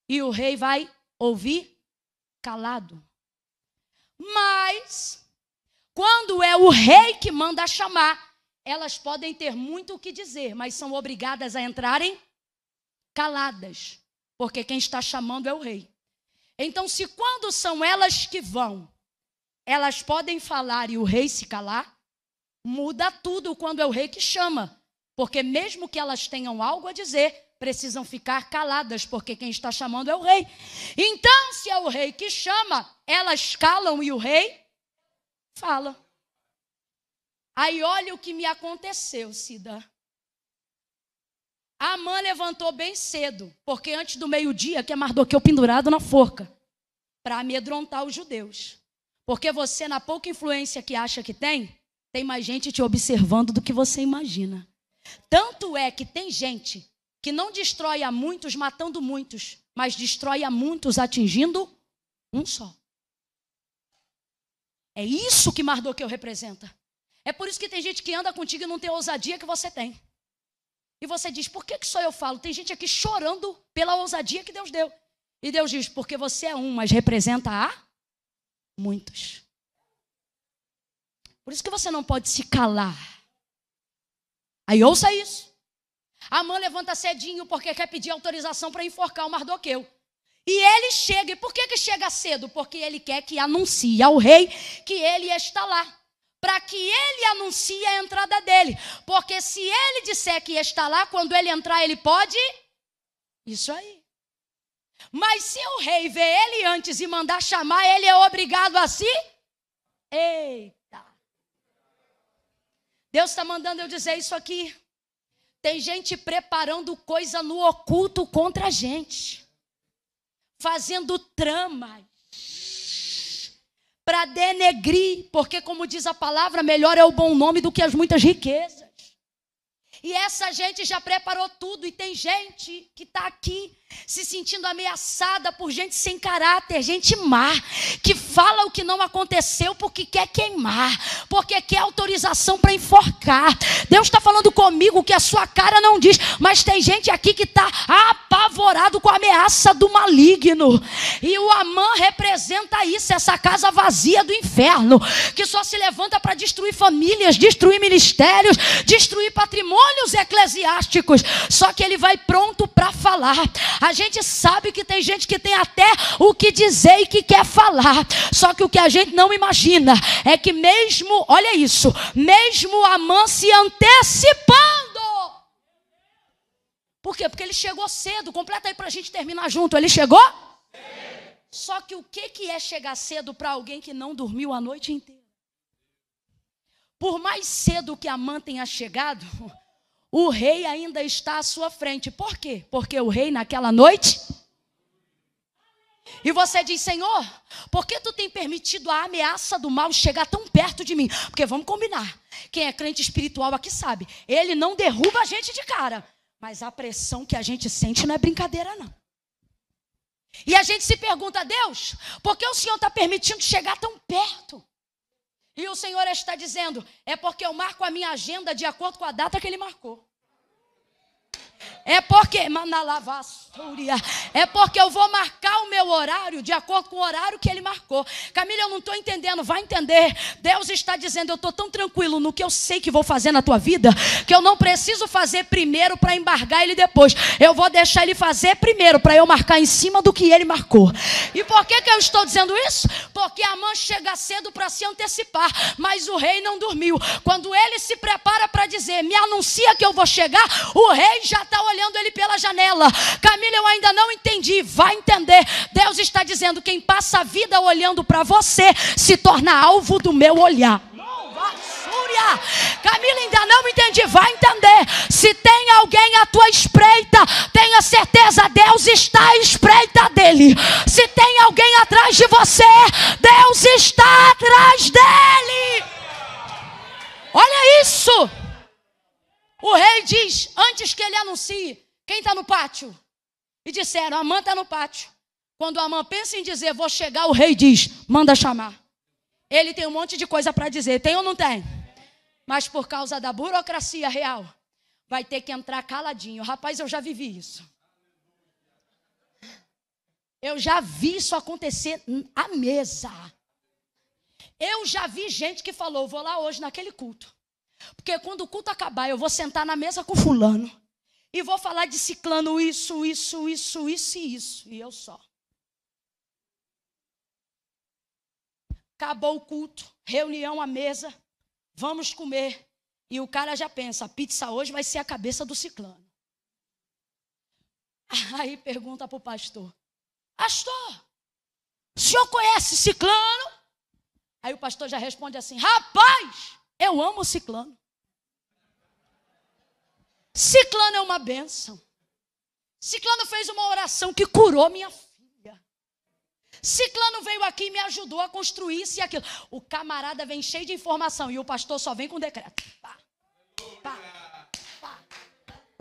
Speaker 1: e o rei vai ouvir calado. Mas quando é o rei que manda chamar, elas podem ter muito o que dizer, mas são obrigadas a entrarem caladas, porque quem está chamando é o rei. Então, se quando são elas que vão, elas podem falar e o rei se calar, muda tudo quando é o rei que chama. Porque mesmo que elas tenham algo a dizer, precisam ficar caladas, porque quem está chamando é o rei. Então, se é o rei que chama, elas calam e o rei fala. Aí olha o que me aconteceu, Cida. A mãe levantou bem cedo, porque antes do meio-dia, que é Mardoqueu pendurado na forca, para amedrontar os judeus. Porque você, na pouca influência que acha que tem, tem mais gente te observando do que você imagina. Tanto é que tem gente que não destrói a muitos matando muitos, mas destrói a muitos atingindo um só. É isso que Mardoqueu representa. É por isso que tem gente que anda contigo e não tem a ousadia que você tem. E você diz, por que, que só eu falo? Tem gente aqui chorando pela ousadia que Deus deu. E Deus diz, porque você é um, mas representa a muitos. Por isso que você não pode se calar. Aí ouça isso. A mãe levanta cedinho porque quer pedir autorização para enforcar o Mardoqueu. E ele chega. E por que, que chega cedo? Porque ele quer que anuncie ao rei que ele está lá. Para que ele anuncie a entrada dele. Porque se ele disser que está lá, quando ele entrar, ele pode. Isso aí. Mas se o rei vê ele antes e mandar chamar, ele é obrigado a si? Eita. Deus está mandando eu dizer isso aqui. Tem gente preparando coisa no oculto contra a gente, fazendo tramas para denegrir, porque, como diz a palavra, melhor é o bom nome do que as muitas riquezas. E essa gente já preparou tudo, e tem gente que está aqui se sentindo ameaçada por gente sem caráter, gente má, que fala o que não aconteceu porque quer queimar, porque quer autorização para enforcar. Deus está falando comigo que a sua cara não diz, mas tem gente aqui que está apavorado com a ameaça do maligno. E o Amã representa isso, essa casa vazia do inferno, que só se levanta para destruir famílias, destruir ministérios, destruir patrimônios eclesiásticos. Só que ele vai pronto para falar. A gente sabe que tem gente que tem até o que dizer e que quer falar. Só que o que a gente não imagina é que mesmo, olha isso, mesmo Amã se antecipando. Por quê? Porque ele chegou cedo. Completa aí para a gente terminar junto. Ele chegou? Só que o que é chegar cedo para alguém que não dormiu a noite inteira? Por mais cedo que Amã tenha chegado, o rei ainda está à sua frente. Por quê? Porque o rei naquela noite. E você diz, Senhor, por que tu tem permitido a ameaça do mal chegar tão perto de mim? Porque vamos combinar. Quem é crente espiritual aqui sabe. Ele não derruba a gente de cara. Mas a pressão que a gente sente não é brincadeira, não. E a gente se pergunta, Deus, por que o Senhor está permitindo chegar tão perto? E o Senhor está dizendo: é porque eu marco a minha agenda de acordo com a data que Ele marcou. É porque, Manalavassúria, é porque eu vou marcar o meu horário de acordo com o horário que ele marcou. Camila, eu não estou entendendo, vai entender. Deus está dizendo, eu estou tão tranquilo no que eu sei que vou fazer na tua vida, que eu não preciso fazer primeiro para embargar ele depois. Eu vou deixar ele fazer primeiro para eu marcar em cima do que ele marcou. E por que, que eu estou dizendo isso? Porque a mãe chega cedo para se antecipar, mas o rei não dormiu. Quando ele se prepara para dizer, me anuncia que eu vou chegar, o rei já está olhando olhando ele pela janela. Camila, eu ainda não entendi. Vai entender. Deus está dizendo: quem passa a vida olhando para você se torna alvo do meu olhar. Camila, ainda não entendi. Vai entender. Se tem alguém à tua espreita, tenha certeza, Deus está à espreita dele. Se tem alguém atrás de você, Deus está atrás dele. Olha isso. O rei diz, antes que ele anuncie, quem está no pátio? E disseram, Amã está no pátio. Quando Amã pensa em dizer, vou chegar, o rei diz, manda chamar. Ele tem um monte de coisa para dizer, tem ou não tem? Mas por causa da burocracia real, vai ter que entrar caladinho. Rapaz, eu já vivi isso. Eu já vi isso acontecer à mesa. Eu já vi gente que falou, vou lá hoje naquele culto. Porque quando o culto acabar, eu vou sentar na mesa com fulano. e vou falar de ciclano isso, isso, isso, isso e isso. E eu só. Acabou o culto, reunião à mesa, vamos comer. E o cara já pensa, a pizza hoje vai ser a cabeça do ciclano. Aí pergunta para o pastor: Pastor, o senhor conhece ciclano? Aí o pastor já responde assim: Rapaz, eu amo ciclano. Ciclano é uma benção. Ciclano fez uma oração que curou minha filha. Ciclano veio aqui e me ajudou a construir isso e aquilo. O camarada vem cheio de informação e o pastor só vem com decreto. Pá, pá.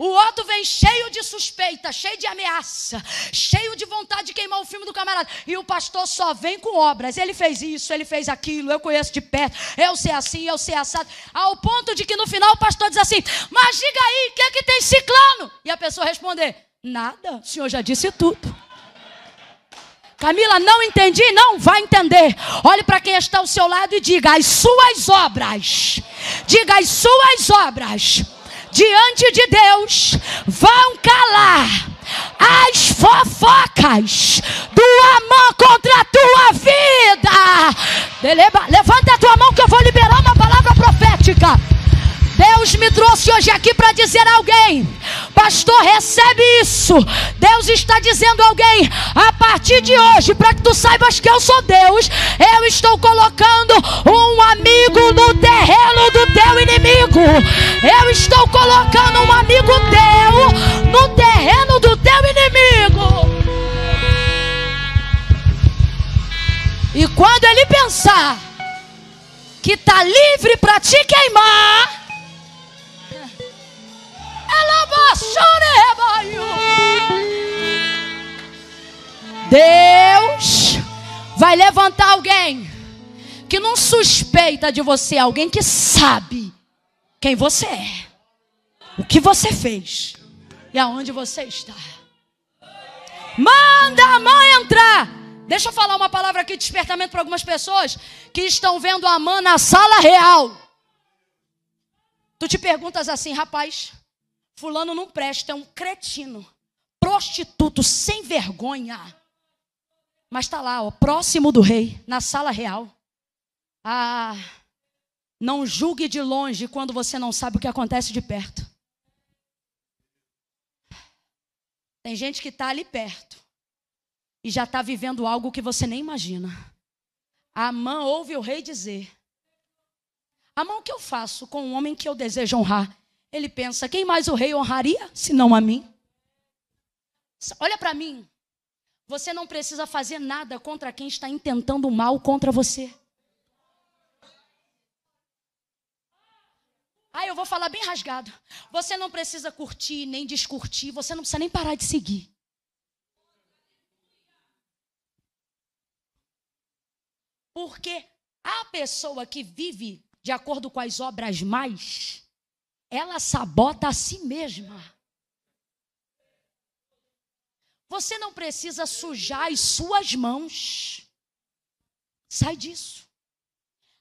Speaker 1: O outro vem cheio de suspeita, cheio de ameaça, cheio de vontade de queimar o filme do camarada. E o pastor só vem com obras. Ele fez isso, ele fez aquilo, eu conheço de perto, eu sei assim, eu sei assado. Ao ponto de que no final o pastor diz assim: Mas diga aí, o que é que tem ciclano? E a pessoa responder: Nada, o senhor já disse tudo. Camila, não entendi? Não, vai entender. Olhe para quem está ao seu lado e diga: as suas obras. Diga as suas obras diante de Deus vão calar as fofocas do amor contra a tua vida. Levanta a tua mão que eu vou liberar uma palavra profética. Deus me trouxe hoje aqui para dizer a alguém: Pastor, recebe isso. Deus está dizendo a alguém: a partir de hoje, para que tu saibas que eu sou Deus, eu estou colocando um amigo no teu. Eu estou colocando um amigo teu no terreno do teu inimigo. E quando ele pensar que está livre para te queimar, Deus vai levantar alguém que não suspeita de você, alguém que sabe quem você é, o que você fez e aonde você está. Manda a mãe entrar. Deixa eu falar uma palavra aqui de despertamento para algumas pessoas que estão vendo a mãe na sala real. Tu te perguntas assim, rapaz, Fulano não presta, é um cretino, prostituto, sem vergonha. Mas está lá, ó, próximo do rei, na sala real. Ah, não julgue de longe quando você não sabe o que acontece de perto. Tem gente que está ali perto e já está vivendo algo que você nem imagina. A mãe ouve o rei dizer: A mão que eu faço com um homem que eu desejo honrar ele pensa: quem mais o rei honraria se não a mim? Olha para mim. Você não precisa fazer nada contra quem está intentando mal contra você. Ah, eu vou falar bem rasgado. Você não precisa curtir nem descurtir, você não precisa nem parar de seguir. Porque a pessoa que vive de acordo com as obras mais, ela sabota a si mesma. Você não precisa sujar as suas mãos. Sai disso.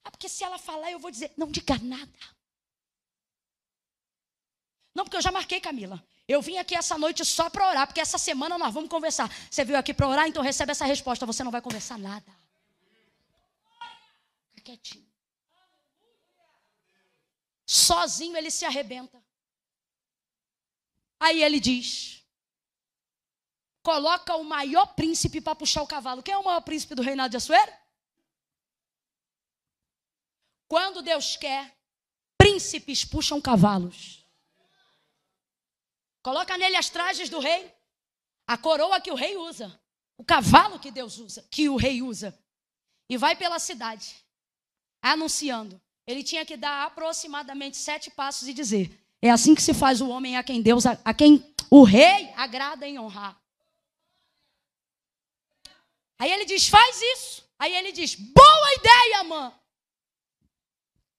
Speaker 1: Ah, porque se ela falar, eu vou dizer, não diga nada. Não, porque eu já marquei, Camila. Eu vim aqui essa noite só para orar, porque essa semana nós vamos conversar. Você veio aqui para orar, então recebe essa resposta. Você não vai conversar nada. Fica quietinho sozinho ele se arrebenta. Aí ele diz: coloca o maior príncipe para puxar o cavalo. Quem é o maior príncipe do reinado de Assuero? Quando Deus quer, príncipes puxam cavalos. Coloca nele as trajes do rei, a coroa que o rei usa, o cavalo que Deus usa, que o rei usa, e vai pela cidade, anunciando: ele tinha que dar aproximadamente sete passos e dizer: É assim que se faz o homem a quem Deus, a, quem o rei agrada em honrar. Aí ele diz: Faz isso. Aí ele diz: Boa ideia, mãe.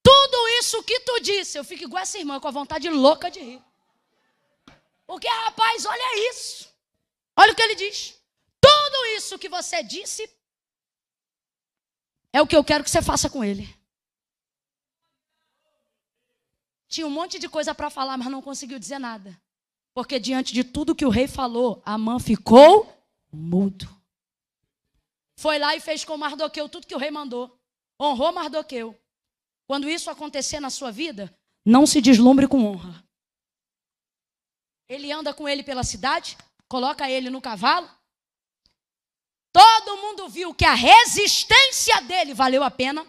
Speaker 1: Tudo isso que tu disse, eu fico igual essa irmã, com a vontade louca de rir. Porque, rapaz, olha isso. Olha o que ele diz. Tudo isso que você disse é o que eu quero que você faça com ele. Tinha um monte de coisa para falar, mas não conseguiu dizer nada. Porque diante de tudo que o rei falou, Amã ficou mudo. Foi lá e fez com Mardoqueu tudo que o rei mandou. Honrou Mardoqueu. Quando isso acontecer na sua vida, não se deslumbre com honra. Ele anda com ele pela cidade, coloca ele no cavalo. Todo mundo viu que a resistência dele valeu a pena.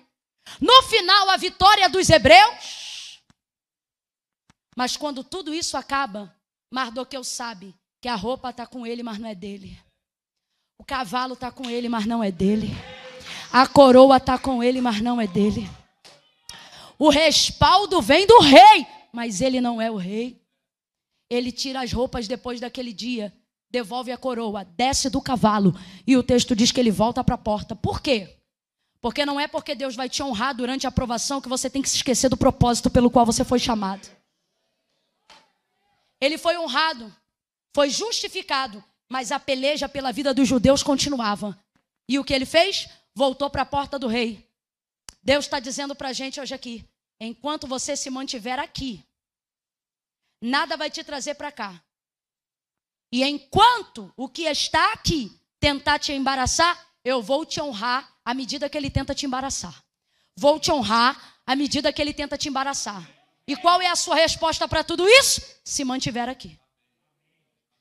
Speaker 1: No final, a vitória dos hebreus. Mas quando tudo isso acaba, Mardoqueu sabe que a roupa está com ele, mas não é dele. O cavalo está com ele, mas não é dele. A coroa está com ele, mas não é dele. O respaldo vem do rei, mas ele não é o rei. Ele tira as roupas depois daquele dia, devolve a coroa, desce do cavalo e o texto diz que ele volta para a porta. Por quê? Porque não é porque Deus vai te honrar durante a aprovação que você tem que se esquecer do propósito pelo qual você foi chamado. Ele foi honrado, foi justificado, mas a peleja pela vida dos judeus continuava. E o que ele fez? Voltou para a porta do rei. Deus está dizendo para a gente hoje aqui: enquanto você se mantiver aqui, nada vai te trazer para cá. E enquanto o que está aqui tentar te embaraçar, eu vou te honrar à medida que ele tenta te embaraçar. Vou te honrar à medida que ele tenta te embaraçar. E qual é a sua resposta para tudo isso? Se mantiver aqui.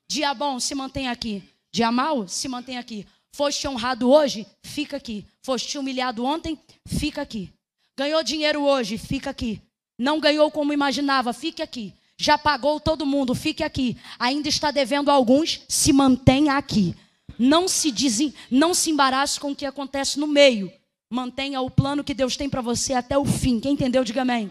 Speaker 1: Dia bom, se mantém aqui. Dia mal, se mantém aqui. Foste honrado hoje? Fica aqui. Foste humilhado ontem? Fica aqui. Ganhou dinheiro hoje? Fica aqui. Não ganhou como imaginava? Fique aqui. Já pagou todo mundo? Fique aqui. Ainda está devendo a alguns? Se mantenha aqui. Não se dizem, não se embarace com o que acontece no meio. Mantenha o plano que Deus tem para você até o fim. Quem entendeu, diga amém.